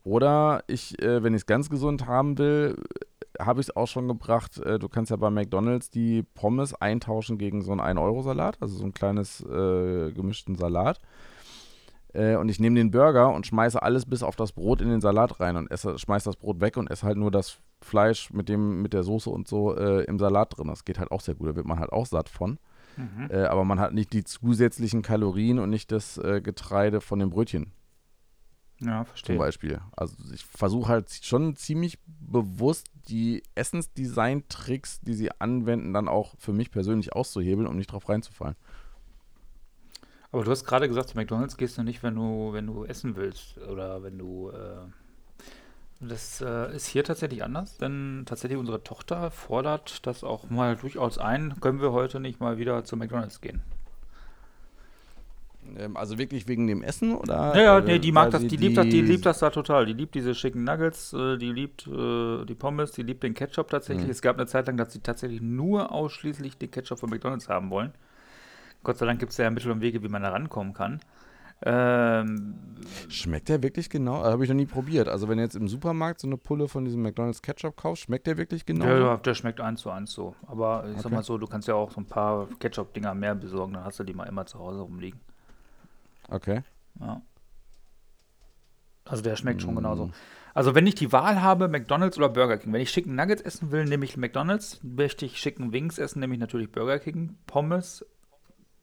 Oder ich, äh, wenn ich es ganz gesund haben will, habe ich es auch schon gebracht. Äh, du kannst ja bei McDonalds die Pommes eintauschen gegen so einen 1-Euro-Salat, also so ein kleines äh, gemischten Salat äh, und ich nehme den Burger und schmeiße alles bis auf das Brot in den Salat rein und esse, schmeiße das Brot weg und esse halt nur das Fleisch mit dem, mit der Soße und so äh, im Salat drin. Das geht halt auch sehr gut, da wird man halt auch satt von. Mhm. Äh, aber man hat nicht die zusätzlichen Kalorien und nicht das äh, Getreide von dem Brötchen. Ja, verstehe. Zum Beispiel. Also ich versuche halt schon ziemlich bewusst die Essensdesign-Tricks, die sie anwenden, dann auch für mich persönlich auszuhebeln, um nicht drauf reinzufallen. Aber du hast gerade gesagt, zu McDonalds gehst du nicht, wenn du, wenn du essen willst oder wenn du. Äh, das äh, ist hier tatsächlich anders, denn tatsächlich unsere Tochter fordert das auch mal durchaus ein. Können wir heute nicht mal wieder zu McDonalds gehen? Ähm, also wirklich wegen dem Essen oder? Ja, nee, die mag das, die, die, liebt das, die liebt das da total. Die liebt diese schicken Nuggets, äh, die liebt äh, die Pommes, die liebt den Ketchup tatsächlich. Mhm. Es gab eine Zeit lang, dass sie tatsächlich nur ausschließlich den Ketchup von McDonalds haben wollen. Gott sei Dank gibt es ja Mittel und Wege, wie man da rankommen kann. Ähm, schmeckt der wirklich genau? Habe ich noch nie probiert. Also wenn du jetzt im Supermarkt so eine Pulle von diesem McDonald's Ketchup kaufst, schmeckt der wirklich genau? Ja, der schmeckt eins zu eins so. Aber ich okay. sag mal so, du kannst ja auch so ein paar Ketchup-Dinger mehr besorgen, dann hast du die mal immer zu Hause rumliegen. Okay. Ja. Also der schmeckt mm. schon genauso. Also wenn ich die Wahl habe, McDonald's oder Burger King, wenn ich Chicken Nuggets essen will, nehme ich McDonald's. Möchte ich Chicken Wings essen, nehme ich natürlich Burger King. Pommes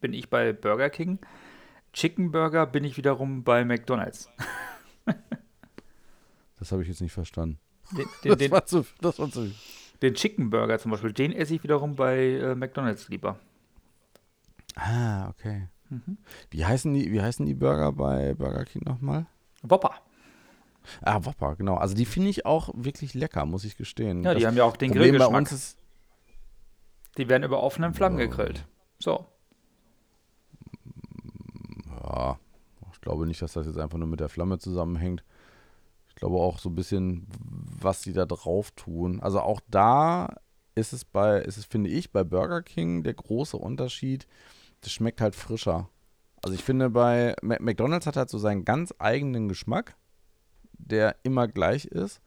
bin ich bei Burger King. Chicken Burger bin ich wiederum bei McDonald's. das habe ich jetzt nicht verstanden. Den, den, das, war zu, das war zu. Den Chicken Burger zum Beispiel, den esse ich wiederum bei äh, McDonald's lieber. Ah, okay. Mhm. Wie, heißen die, wie heißen die Burger bei Burger King nochmal? Whopper. Ah, Whopper, genau. Also die finde ich auch wirklich lecker, muss ich gestehen. Ja, die das haben ja auch den Problem Grillgeschmack. Bei uns ist, die werden über offenen Flammen oh. gegrillt. So. Ich glaube nicht, dass das jetzt einfach nur mit der Flamme zusammenhängt. Ich glaube auch so ein bisschen, was sie da drauf tun. Also auch da ist es bei, ist es, finde ich, bei Burger King der große Unterschied. Das schmeckt halt frischer. Also ich finde, bei McDonalds hat halt so seinen ganz eigenen Geschmack, der immer gleich ist.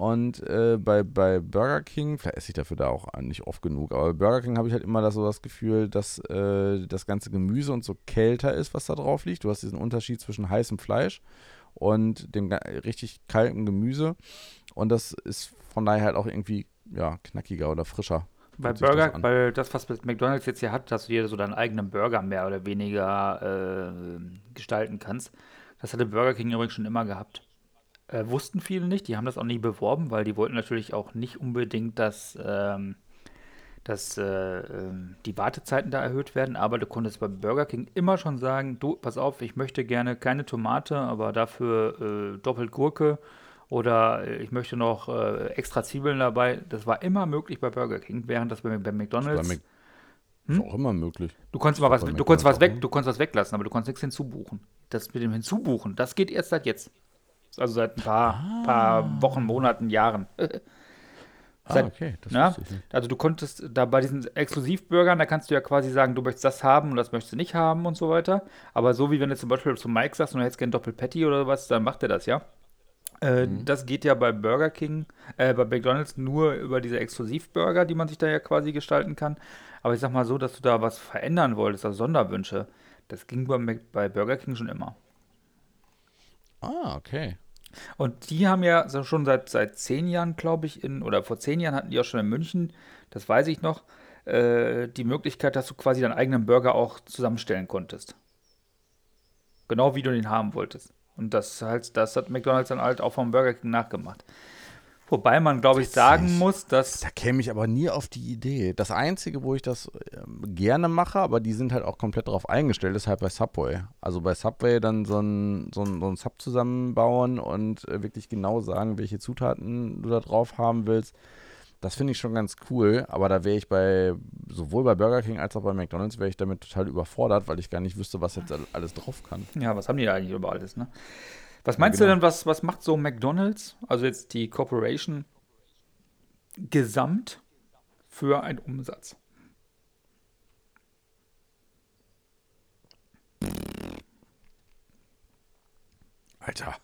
Und äh, bei, bei Burger King, vielleicht esse ich dafür da auch nicht oft genug, aber bei Burger King habe ich halt immer das, so das Gefühl, dass äh, das ganze Gemüse und so kälter ist, was da drauf liegt. Du hast diesen Unterschied zwischen heißem Fleisch und dem richtig kalten Gemüse. Und das ist von daher halt auch irgendwie ja, knackiger oder frischer. Bei Burger, weil das, was McDonalds jetzt hier hat, dass du dir so deinen eigenen Burger mehr oder weniger äh, gestalten kannst. Das hatte Burger King übrigens schon immer gehabt. Äh, wussten viele nicht, die haben das auch nie beworben, weil die wollten natürlich auch nicht unbedingt, dass, ähm, dass äh, ähm, die Wartezeiten da erhöht werden, aber du konntest bei Burger King immer schon sagen, du, pass auf, ich möchte gerne keine Tomate, aber dafür äh, doppelt Gurke oder äh, ich möchte noch äh, extra Zwiebeln dabei. Das war immer möglich bei Burger King, während das bei, bei McDonalds. Bei hm? Ist auch immer möglich. Du konntest mal was, du konntest was weg, du konntest was weglassen, aber du konntest nichts hinzubuchen. Das mit dem Hinzubuchen, das geht erst seit jetzt. Also seit ein paar, ah. paar Wochen, Monaten, Jahren. Ah, seit, ah, okay. Ja, also du konntest da bei diesen Exklusivburgern, da kannst du ja quasi sagen, du möchtest das haben und das möchtest du nicht haben und so weiter. Aber so wie wenn du zum Beispiel zu Mike sagst und du hättest gerne Doppelpatty oder was, dann macht er das, ja. Äh, mhm. Das geht ja bei Burger King, äh, bei McDonalds nur über diese Exklusivburger, die man sich da ja quasi gestalten kann. Aber ich sag mal so, dass du da was verändern wolltest, also Sonderwünsche, das ging bei, bei Burger King schon immer. Ah, okay. Und die haben ja schon seit, seit zehn Jahren, glaube ich, in, oder vor zehn Jahren hatten die auch schon in München, das weiß ich noch, äh, die Möglichkeit, dass du quasi deinen eigenen Burger auch zusammenstellen konntest. Genau wie du den haben wolltest. Und das, halt, das hat McDonalds dann halt auch vom Burger King nachgemacht. Wobei man, glaube ich, sagen muss, dass. Da käme ich aber nie auf die Idee. Das Einzige, wo ich das ähm, gerne mache, aber die sind halt auch komplett darauf eingestellt, ist halt bei Subway. Also bei Subway dann so ein, so ein, so ein Sub zusammenbauen und äh, wirklich genau sagen, welche Zutaten du da drauf haben willst. Das finde ich schon ganz cool, aber da wäre ich bei, sowohl bei Burger King als auch bei McDonalds, wäre ich damit total überfordert, weil ich gar nicht wüsste, was jetzt alles drauf kann. Ja, was haben die da eigentlich über alles, ne? Was meinst ja, genau. du denn, was, was macht so McDonalds, also jetzt die Corporation, gesamt für einen Umsatz? Alter,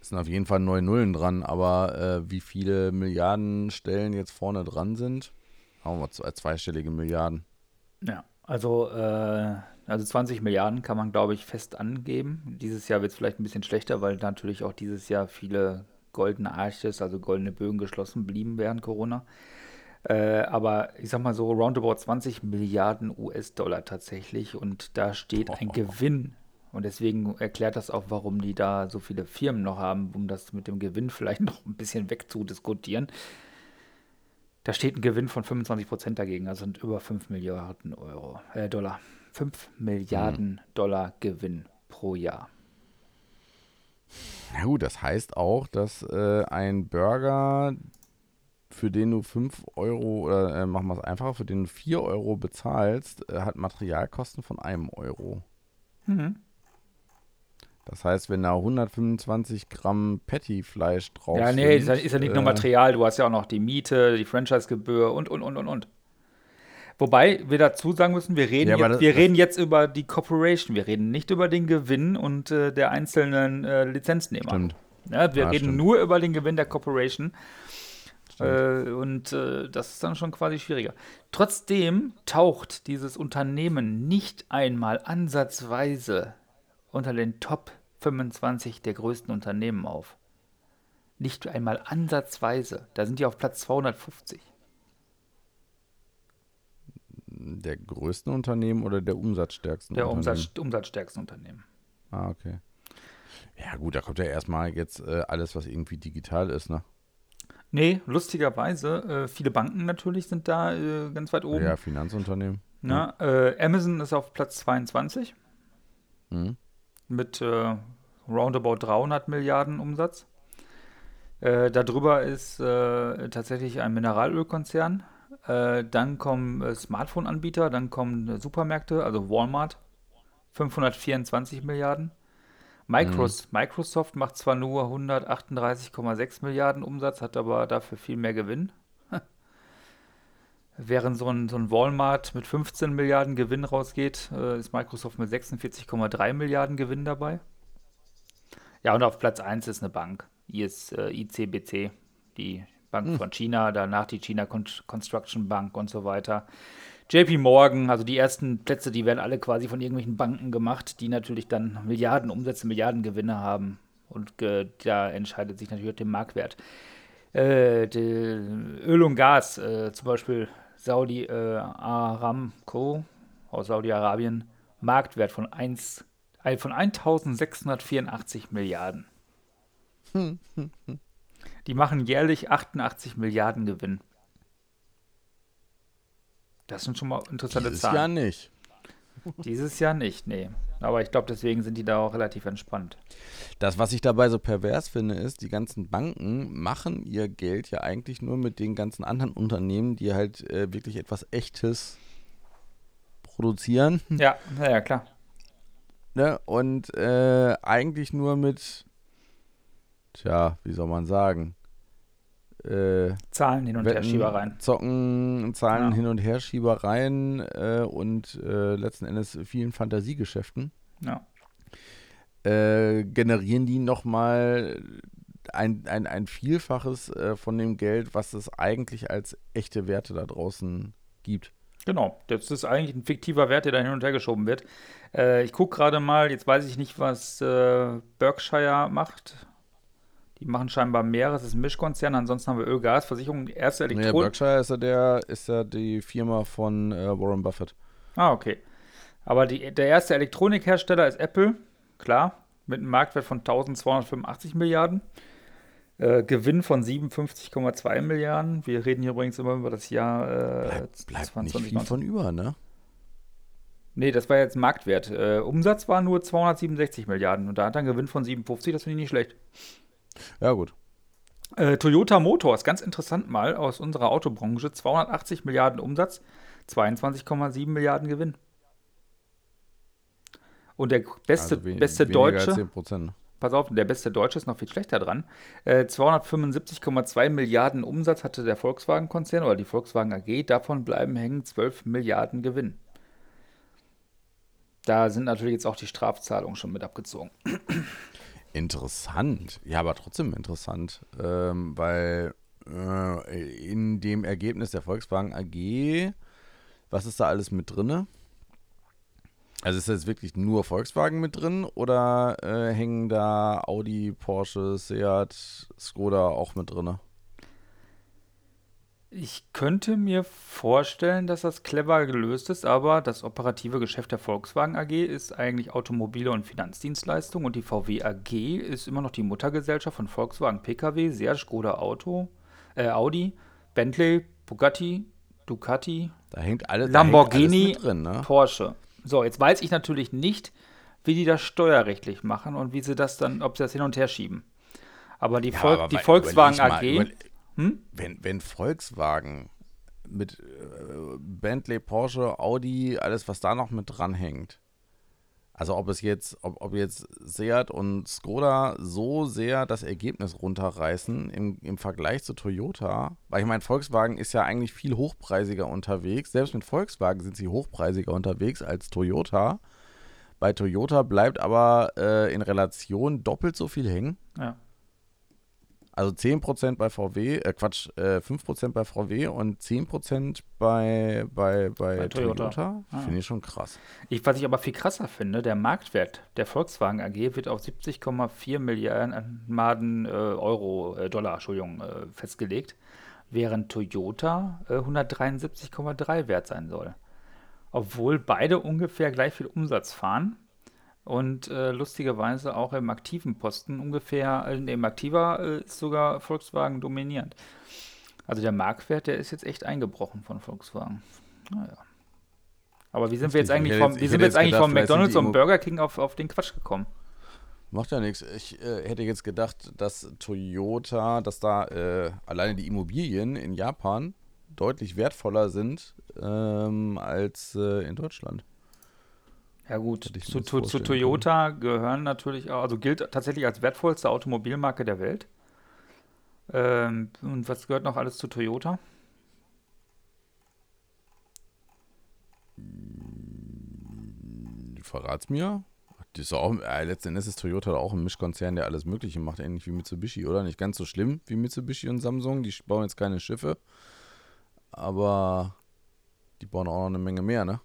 es sind auf jeden Fall neun Nullen dran, aber äh, wie viele Milliarden Stellen jetzt vorne dran sind, haben wir zwei, zweistellige Milliarden. Ja, also äh, also 20 Milliarden kann man, glaube ich, fest angeben. Dieses Jahr wird es vielleicht ein bisschen schlechter, weil natürlich auch dieses Jahr viele goldene Arches, also goldene Bögen geschlossen blieben während Corona. Äh, aber ich sag mal so, roundabout 20 Milliarden US-Dollar tatsächlich. Und da steht ein. Gewinn. Und deswegen erklärt das auch, warum die da so viele Firmen noch haben, um das mit dem Gewinn vielleicht noch ein bisschen wegzudiskutieren. Da steht ein Gewinn von 25 Prozent dagegen, also sind über 5 Milliarden Euro, äh, Dollar. 5 Milliarden mhm. Dollar Gewinn pro Jahr. Na gut, das heißt auch, dass äh, ein Burger, für den du 5 Euro, oder äh, machen wir es einfacher, für den du 4 Euro bezahlst, äh, hat Materialkosten von einem Euro. Mhm. Das heißt, wenn da 125 Gramm Patty-Fleisch drauf Ja, nee, sind, ist, ja, ist ja nicht nur äh, Material, du hast ja auch noch die Miete, die Franchise-Gebühr und, und, und, und, und. Wobei wir dazu sagen müssen, wir reden, ja, jetzt, das, wir reden jetzt über die Corporation, wir reden nicht über den Gewinn und äh, der einzelnen äh, Lizenznehmer. Stimmt. Ja, wir ja, reden stimmt. nur über den Gewinn der Corporation. Äh, und äh, das ist dann schon quasi schwieriger. Trotzdem taucht dieses Unternehmen nicht einmal ansatzweise unter den Top 25 der größten Unternehmen auf. Nicht einmal ansatzweise. Da sind die auf Platz 250 der größten Unternehmen oder der umsatzstärksten der Unternehmen? Der Umsatz, umsatzstärksten Unternehmen. Ah, okay. Ja, gut, da kommt ja erstmal jetzt äh, alles, was irgendwie digital ist, ne? Nee, lustigerweise, äh, viele Banken natürlich sind da äh, ganz weit oben. Ja, Finanzunternehmen. Na, ja. Äh, Amazon ist auf Platz 22 mhm. mit äh, roundabout 300 Milliarden Umsatz. Äh, darüber ist tatsächlich ein Mineralölkonzern äh, dann kommen äh, Smartphone-Anbieter, dann kommen äh, Supermärkte, also Walmart, 524 Milliarden. Micros, mhm. Microsoft macht zwar nur 138,6 Milliarden Umsatz, hat aber dafür viel mehr Gewinn. Während so ein, so ein Walmart mit 15 Milliarden Gewinn rausgeht, äh, ist Microsoft mit 46,3 Milliarden Gewinn dabei. Ja, und auf Platz 1 ist eine Bank, IS, äh, ICBC, die Bank hm. von China, danach die China Construction Bank und so weiter. JP Morgan, also die ersten Plätze, die werden alle quasi von irgendwelchen Banken gemacht, die natürlich dann Milliarden Umsätze, Milliarden Gewinne haben. Und äh, da entscheidet sich natürlich auch der Marktwert. Äh, Öl und Gas, äh, zum Beispiel Saudi äh, Aramco aus Saudi-Arabien, Marktwert von, 1, von 1684 Milliarden. Die machen jährlich 88 Milliarden Gewinn. Das sind schon mal interessante Dieses Zahlen. Jahr nicht. Dieses Jahr nicht, nee. Aber ich glaube, deswegen sind die da auch relativ entspannt. Das, was ich dabei so pervers finde, ist, die ganzen Banken machen ihr Geld ja eigentlich nur mit den ganzen anderen Unternehmen, die halt äh, wirklich etwas Echtes produzieren. Ja, ja, klar. Ne? Und äh, eigentlich nur mit, tja, wie soll man sagen, äh, Zahlen hin und her Schiebereien. Zocken, Zahlen ja. hin und her Schiebereien äh, und äh, letzten Endes vielen Fantasiegeschäften. Ja. Äh, generieren die nochmal ein, ein, ein Vielfaches äh, von dem Geld, was es eigentlich als echte Werte da draußen gibt. Genau, das ist eigentlich ein fiktiver Wert, der da hin und her geschoben wird. Äh, ich gucke gerade mal, jetzt weiß ich nicht, was Berkshire macht. Die machen scheinbar mehr, es ist ein Mischkonzern. Ansonsten haben wir Öl, Gas, Versicherung, erste Elektronik. Nee, Berkshire ist ja, der, ist ja die Firma von äh, Warren Buffett. Ah, okay. Aber die, der erste Elektronikhersteller ist Apple, klar, mit einem Marktwert von 1285 Milliarden. Äh, Gewinn von 57,2 Milliarden. Wir reden hier übrigens immer über das Jahr äh, bleibt, bleibt 20, nicht viel von über, ne? Nee, das war jetzt Marktwert. Äh, Umsatz war nur 267 Milliarden und da hat er einen Gewinn von 57, das finde ich nicht schlecht. Ja, gut. Äh, Toyota Motors, ganz interessant mal aus unserer Autobranche, 280 Milliarden Umsatz, 22,7 Milliarden Gewinn. Und der beste, also beste Deutsche, pass auf, der beste Deutsche ist noch viel schlechter dran. Äh, 275,2 Milliarden Umsatz hatte der Volkswagen-Konzern oder die Volkswagen AG, davon bleiben hängen 12 Milliarden Gewinn. Da sind natürlich jetzt auch die Strafzahlungen schon mit abgezogen. Interessant. Ja, aber trotzdem interessant, ähm, weil äh, in dem Ergebnis der Volkswagen AG, was ist da alles mit drin? Also ist das wirklich nur Volkswagen mit drin oder äh, hängen da Audi, Porsche, Seat, Skoda auch mit drin? Ich könnte mir vorstellen, dass das clever gelöst ist, aber das operative Geschäft der Volkswagen AG ist eigentlich Automobile und Finanzdienstleistungen und die VW AG ist immer noch die Muttergesellschaft von Volkswagen Pkw, Seat, Skoda Auto, äh, Audi, Bentley, Bugatti, Ducati, da hängt alles, Lamborghini, hängt alles drin, ne? Porsche. So, jetzt weiß ich natürlich nicht, wie die das steuerrechtlich machen und wie sie das dann, ob sie das hin und her schieben. Aber die, ja, Vol aber die Volkswagen AG. Hm? Wenn, wenn Volkswagen mit äh, Bentley, Porsche, Audi, alles, was da noch mit dranhängt. Also ob es jetzt, ob, ob jetzt Seat und Skoda so sehr das Ergebnis runterreißen im, im Vergleich zu Toyota, weil ich meine, Volkswagen ist ja eigentlich viel hochpreisiger unterwegs. Selbst mit Volkswagen sind sie hochpreisiger unterwegs als Toyota. Bei Toyota bleibt aber äh, in Relation doppelt so viel hängen. Ja. Also 10% bei VW, äh Quatsch, äh, 5% bei VW und 10% bei, bei, bei, bei Toyota. Toyota. Ah. Finde ich schon krass. Ich, was ich aber viel krasser finde, der Marktwert der Volkswagen AG wird auf 70,4 Milliarden äh, Euro, äh, Dollar, Entschuldigung, äh, festgelegt, während Toyota 173,3 äh, wert sein soll. Obwohl beide ungefähr gleich viel Umsatz fahren und äh, lustigerweise auch im aktiven Posten ungefähr, äh, im Aktiver äh, ist sogar Volkswagen dominierend. Also der Marktwert, der ist jetzt echt eingebrochen von Volkswagen. Naja. Aber wie sind wir jetzt eigentlich vom, wie sind wir jetzt eigentlich vom McDonalds und Burger King auf, auf den Quatsch gekommen? Macht ja nichts. Ich äh, hätte jetzt gedacht, dass Toyota, dass da äh, alleine die Immobilien in Japan deutlich wertvoller sind ähm, als äh, in Deutschland. Ja gut, zu, zu, zu, Toyota können. gehören natürlich auch, also gilt tatsächlich als wertvollste Automobilmarke der Welt. Ähm, und was gehört noch alles zu Toyota? Verrat's mir. Das ist auch, äh, letzten Endes ist Toyota auch ein Mischkonzern, der alles Mögliche macht, ähnlich wie Mitsubishi, oder? Nicht ganz so schlimm wie Mitsubishi und Samsung. Die bauen jetzt keine Schiffe. Aber die bauen auch noch eine Menge mehr, ne?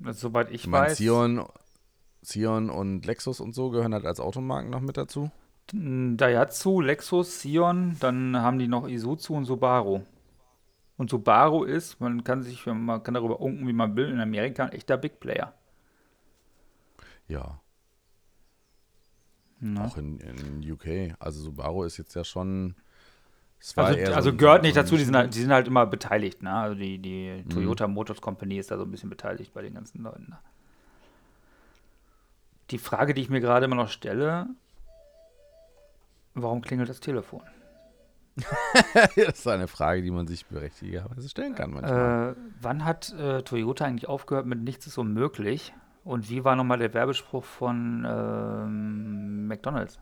Soweit ich, ich weiß. Sion, Sion und Lexus und so gehören halt als Automarken noch mit dazu. Daihatsu, Lexus, Sion, dann haben die noch Isuzu und Subaru. Und Subaru ist, man kann sich, man kann darüber unken, wie man will, in Amerika ein echter Big Player. Ja. Ne? Auch in, in UK. Also Subaru ist jetzt ja schon. Also, so also ein- gehört so nicht dazu, die sind, halt, die sind halt immer beteiligt. Ne? Also die, die Mhm. Toyota Motors Company ist da so ein bisschen beteiligt bei den ganzen Leuten. Ne? Die Frage, die ich mir gerade immer noch stelle, warum klingelt das Telefon? das ist eine Frage, die man sich berechtigterweise stellen kann manchmal. Äh, wann hat äh, Toyota eigentlich aufgehört mit Nichts ist unmöglich? Und wie war nochmal der Werbespruch von ähm, McDonalds?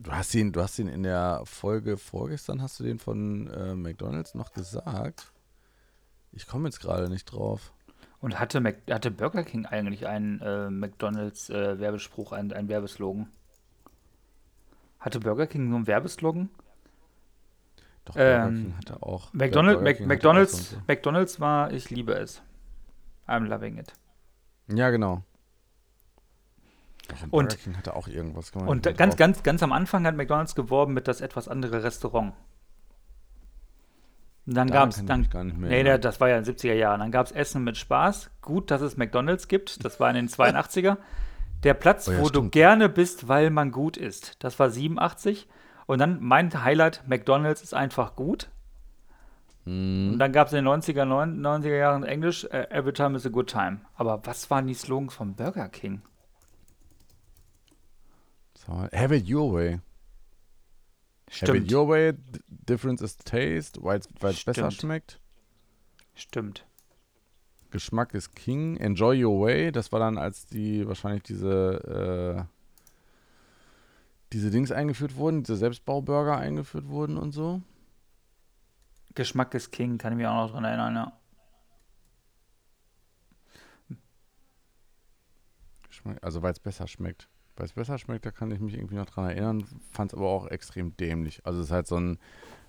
Du hast ihn, du hast ihn in der Folge vorgestern, hast du den von äh, McDonalds noch gesagt? Ich komme jetzt gerade nicht drauf. Und hatte, Mac hatte Burger King eigentlich einen äh, McDonalds-Werbespruch, einen, einen Werbeslogan? Hatte Burger King so einen Werbeslogan? Doch, Burger Ähm, King hatte auch. McDonald, Mac, McDonald's, auch so McDonald's war, ich liebe es. I'm loving it. Ja, genau. Doch, und Burger King hatte auch irgendwas. man Und ganz, ganz, ganz am Anfang hat McDonald's geworben mit das etwas andere Restaurant. Und dann gab es, dann, gar nicht mehr nee, der, das war ja in den 70er Jahren. Dann gab es Essen mit Spaß. Gut, dass es McDonald's gibt. Das war in den 82er. Der Platz, Oh ja, wo du stimmt. gerne bist, weil man gut ist. Das war 87. Und dann mein Highlight, McDonald's ist einfach gut. Hm, Und dann gab es in den 90er, 90er Jahren Englisch, äh, Every time is a good time. Aber was waren die Slogans von Burger King? So, have it your way. Have it Stimmt, your way. Difference is taste. Weil es besser Stimmt. schmeckt. stimmt. Geschmack ist King. Enjoy your way. Das war dann, als die wahrscheinlich diese, äh, diese Dings eingeführt wurden, diese Selbstbauburger eingeführt wurden und so. Geschmack ist King, kann ich mich auch noch dran erinnern, ja. Also weil es besser schmeckt. Weil es besser schmeckt, da kann ich mich irgendwie noch dran erinnern. Fand es aber auch extrem dämlich. Also es ist halt so ein,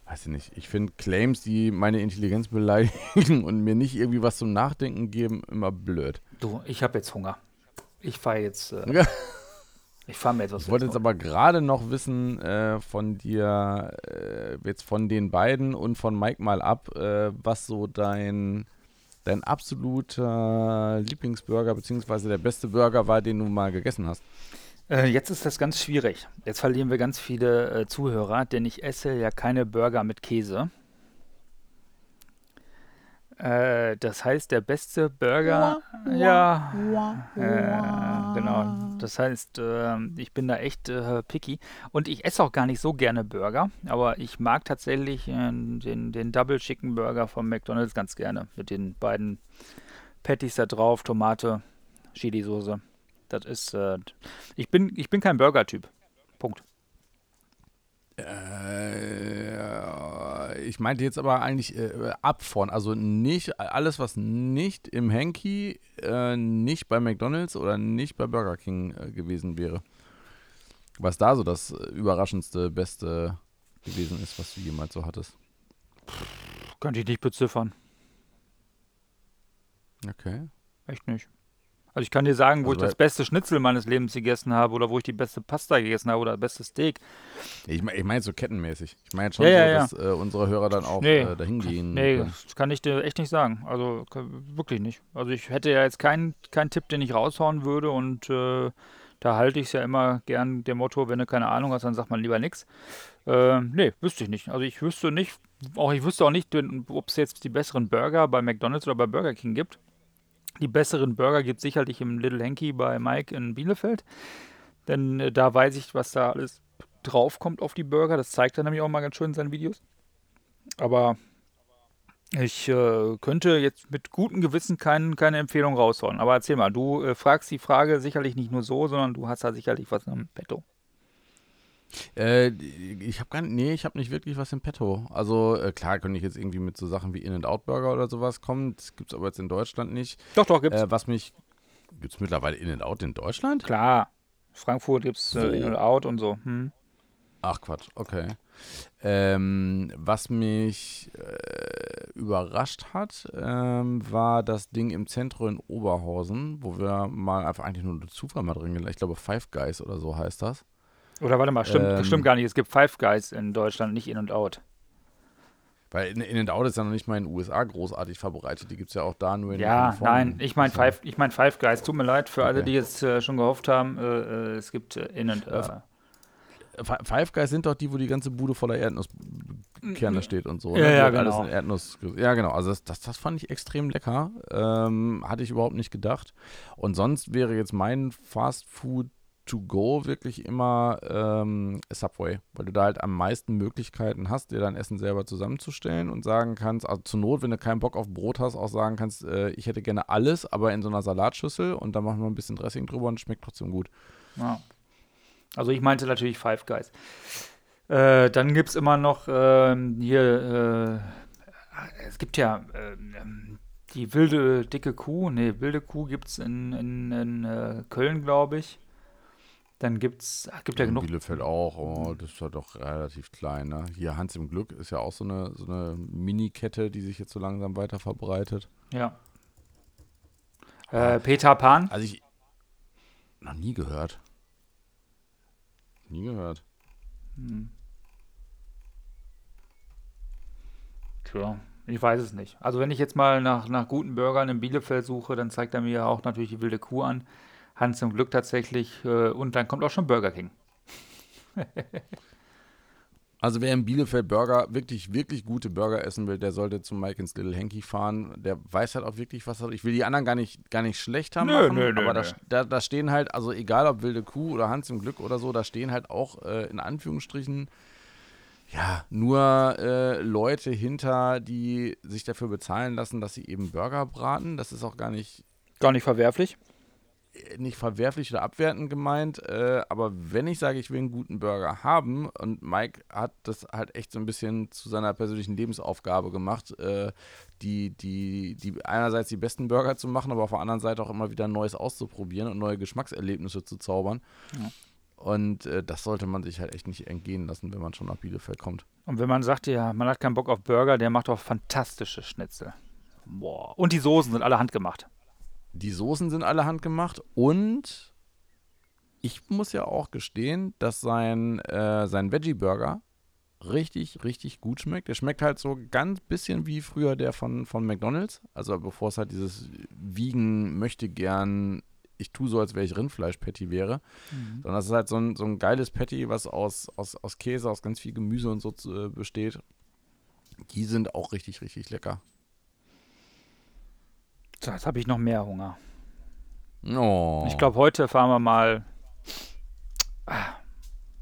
weiß ich nicht, ich finde Claims, die meine Intelligenz beleidigen und mir nicht irgendwie was zum Nachdenken geben, immer blöd. Du, ich habe jetzt Hunger. Ich fahre jetzt, äh, Ja. ich fahre mir jetzt was Ich wollte jetzt aber gerade noch wissen äh, von dir, äh, jetzt von den beiden und von Mike mal ab, äh, was so dein, dein absoluter Lieblingsburger beziehungsweise der beste Burger war, den du mal gegessen hast. Äh, jetzt ist das ganz schwierig. Jetzt verlieren wir ganz viele äh, Zuhörer, denn ich esse ja keine Burger mit Käse. Äh, das heißt, der beste Burger, ja, äh, genau. Das heißt, äh, ich bin da echt picky und ich esse auch gar nicht so gerne Burger, aber ich mag tatsächlich den, den Double Chicken Burger von McDonald's ganz gerne mit den beiden Patties da drauf, Tomate, Chili-Soße. Das ist, äh, ich bin, ich bin kein Burger-Typ. Punkt. Äh, ich meinte jetzt aber eigentlich äh, ab von, also nicht alles, was nicht im Hanky, äh, nicht bei McDonalds oder nicht bei Burger King äh, gewesen wäre. Was da so das überraschendste, beste gewesen ist, was du jemals so hattest. Könnte ich nicht beziffern. Okay. Echt nicht. Also ich kann dir sagen, wo Also ich das beste Schnitzel meines Lebens gegessen habe oder wo ich die beste Pasta gegessen habe oder das beste Steak. Ich meine ich mein so kettenmäßig. Ich meine jetzt schon Ja, so, ja, dass äh, unsere Hörer dann auch Nee. äh, dahin gehen. Nee, können. das kann ich dir echt nicht sagen. Also k- wirklich nicht. Also ich hätte ja jetzt keinen keinen Tipp, den ich raushauen würde und äh, da halte ich es ja immer gern dem Motto, wenn du keine Ahnung hast, dann sagt man lieber nichts. Äh, nee, wüsste ich nicht. Also ich wüsste nicht, auch ich wüsste auch nicht, ob es jetzt die besseren Burger bei McDonalds oder bei Burger King gibt. Die besseren Burger gibt es sicherlich im Little Hanky bei Mike in Bielefeld. Denn äh, da weiß ich, was da alles draufkommt auf die Burger. Das zeigt er nämlich auch mal ganz schön in seinen Videos. Aber ich äh, könnte jetzt mit gutem Gewissen kein, keine Empfehlung raushauen. Aber erzähl mal, du äh, fragst die Frage sicherlich nicht nur so, sondern du hast da sicherlich was am Petto. Äh, ich habe gar nicht, nee, ich habe nicht wirklich was im Petto. Also äh, klar könnte ich jetzt irgendwie mit so Sachen wie In-N-Out Burger oder sowas kommen. Das gibt es aber jetzt in Deutschland nicht. Doch, doch, gibt's. Äh, was mich, gibt es mittlerweile In-N-Out in Deutschland? Klar. Frankfurt gibt's äh, Wo? In und Out und so. Hm. Ach Quatsch, okay. Ähm, was mich äh, überrascht hat, ähm, war das Ding im Zentrum in Oberhausen, wo wir mal einfach eigentlich nur durch Zufall mal drin gelandet. Ich glaube Five Guys oder so heißt das. Oder warte mal, stimmt, Ähm, stimmt gar nicht. Es gibt Five Guys in Deutschland, nicht In und Out. Weil in, in and Out ist ja noch nicht mal in den USA großartig verbreitet. Die gibt es ja auch da nur in Ja, Kalifornien. nein, ich meine Five, ich mein Five Guys. Tut mir leid für alle, Okay. die jetzt äh, schon gehofft haben, äh, äh, es gibt äh, In und äh, Fi- Five Guys sind doch die, wo die ganze Bude voller Erdnusskerne steht und so. Ja, ne? ja, genau. Erdnuss. Ja, genau. Also das, das, das fand ich extrem lecker. Ähm, hatte ich überhaupt nicht gedacht. Und sonst wäre jetzt mein Fast Food to go wirklich immer ähm, Subway, weil du da halt am meisten Möglichkeiten hast, dir dein Essen selber zusammenzustellen und sagen kannst, also zur Not, wenn du keinen Bock auf Brot hast, auch sagen kannst, äh, ich hätte gerne alles, aber in so einer Salatschüssel und dann machen wir ein bisschen Dressing drüber und schmeckt trotzdem gut. Ja. Also ich meinte natürlich Five Guys. Äh, dann gibt es immer noch ähm, hier, äh, es gibt ja ähm, die wilde dicke Kuh, nee, wilde Kuh gibt es in, in, in äh, Köln, glaube ich. Dann gibt's, ach, gibt ja genug. Bielefeld auch, oh, das ist ja doch relativ klein. Ne? Hier Hans im Glück ist ja auch so eine, so eine Mini-Kette, die sich jetzt so langsam weiter verbreitet. Ja. Äh, Peter Pan. Also ich noch nie gehört. Nie gehört. Hm. Tja, ich weiß es nicht. Also wenn ich jetzt mal nach, nach guten Burgern in Bielefeld suche, dann zeigt er mir auch natürlich die wilde Kuh an. Hans zum Glück tatsächlich. Äh, und dann kommt auch schon Burger King. Also wer in Bielefeld Burger, wirklich, wirklich gute Burger essen will, der sollte zum Mike ins Little Hanky fahren. Der weiß halt auch wirklich, was er. Ich will die anderen gar nicht, gar nicht schlechter Nö, machen, nö, nö, aber da, da, da stehen halt, also egal ob wilde Kuh oder Hans im Glück oder so, da stehen halt auch äh, in Anführungsstrichen ja, nur äh, Leute hinter, die sich dafür bezahlen lassen, dass sie eben Burger braten. Das ist auch gar nicht, Gar nicht verwerflich. Nicht verwerflich oder abwertend gemeint. Äh, aber wenn ich sage, ich will einen guten Burger haben, und Mike hat das halt echt so ein bisschen zu seiner persönlichen Lebensaufgabe gemacht, äh, die, die, die einerseits die besten Burger zu machen, aber auf der anderen Seite auch immer wieder Neues auszuprobieren und neue Geschmackserlebnisse zu zaubern. Ja. Und äh, das sollte man sich halt echt nicht entgehen lassen, wenn man schon nach Bielefeld kommt. Und wenn man sagt, ja, man hat keinen Bock auf Burger, der macht auch fantastische Schnitzel. Boah. Und die Soßen sind alle handgemacht. Die Soßen sind alle handgemacht und ich muss ja auch gestehen, dass sein, äh, sein Veggie-Burger richtig, richtig gut schmeckt. Der schmeckt halt so ganz bisschen wie früher der von, von McDonalds. Also bevor es halt dieses Wiegen möchte gern, ich tue so, als wäre ich Rindfleisch-Patty wäre. Sondern das ist halt so ein, so ein geiles Patty, was aus, aus, aus Käse, aus ganz viel Gemüse und so äh, besteht. Die sind auch richtig, richtig lecker. Jetzt habe ich noch mehr Hunger. Oh. Ich glaube, heute fahren wir mal ah,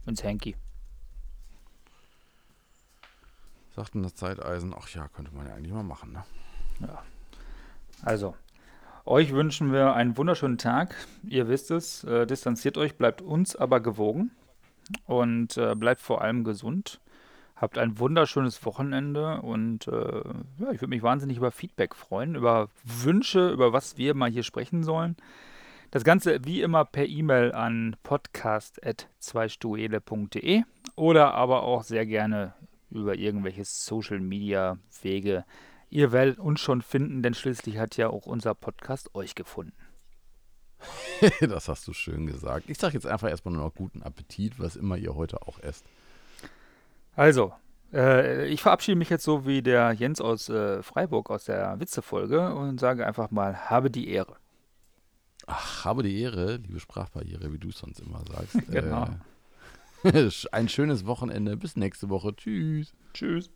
ins Hanky. Sagt denn das Zeiteisen? Ach ja, könnte man ja eigentlich mal machen, ne? Also, euch wünschen wir einen wunderschönen Tag. Ihr wisst es, äh, distanziert euch, bleibt uns aber gewogen und äh, bleibt vor allem gesund. Habt ein wunderschönes Wochenende und äh, ja, ich würde mich wahnsinnig über Feedback freuen, über Wünsche, über was wir mal hier sprechen sollen. Das Ganze wie immer per E-Mail an podcast.zweistuele.de oder aber auch sehr gerne über irgendwelche Social Media Wege. Ihr werdet uns schon finden, denn schließlich hat ja auch unser Podcast euch gefunden. das hast du schön gesagt. Ich sage jetzt einfach erstmal nur noch guten Appetit, was immer ihr heute auch esst. Also, äh, ich verabschiede mich jetzt so wie der Jens aus äh, Freiburg aus der Witzefolge und sage einfach mal, habe die Ehre. Ach, habe die Ehre, liebe Sprachbarriere, wie du es sonst immer sagst. Genau. Äh, ein schönes Wochenende. Bis nächste Woche. Tschüss. Tschüss.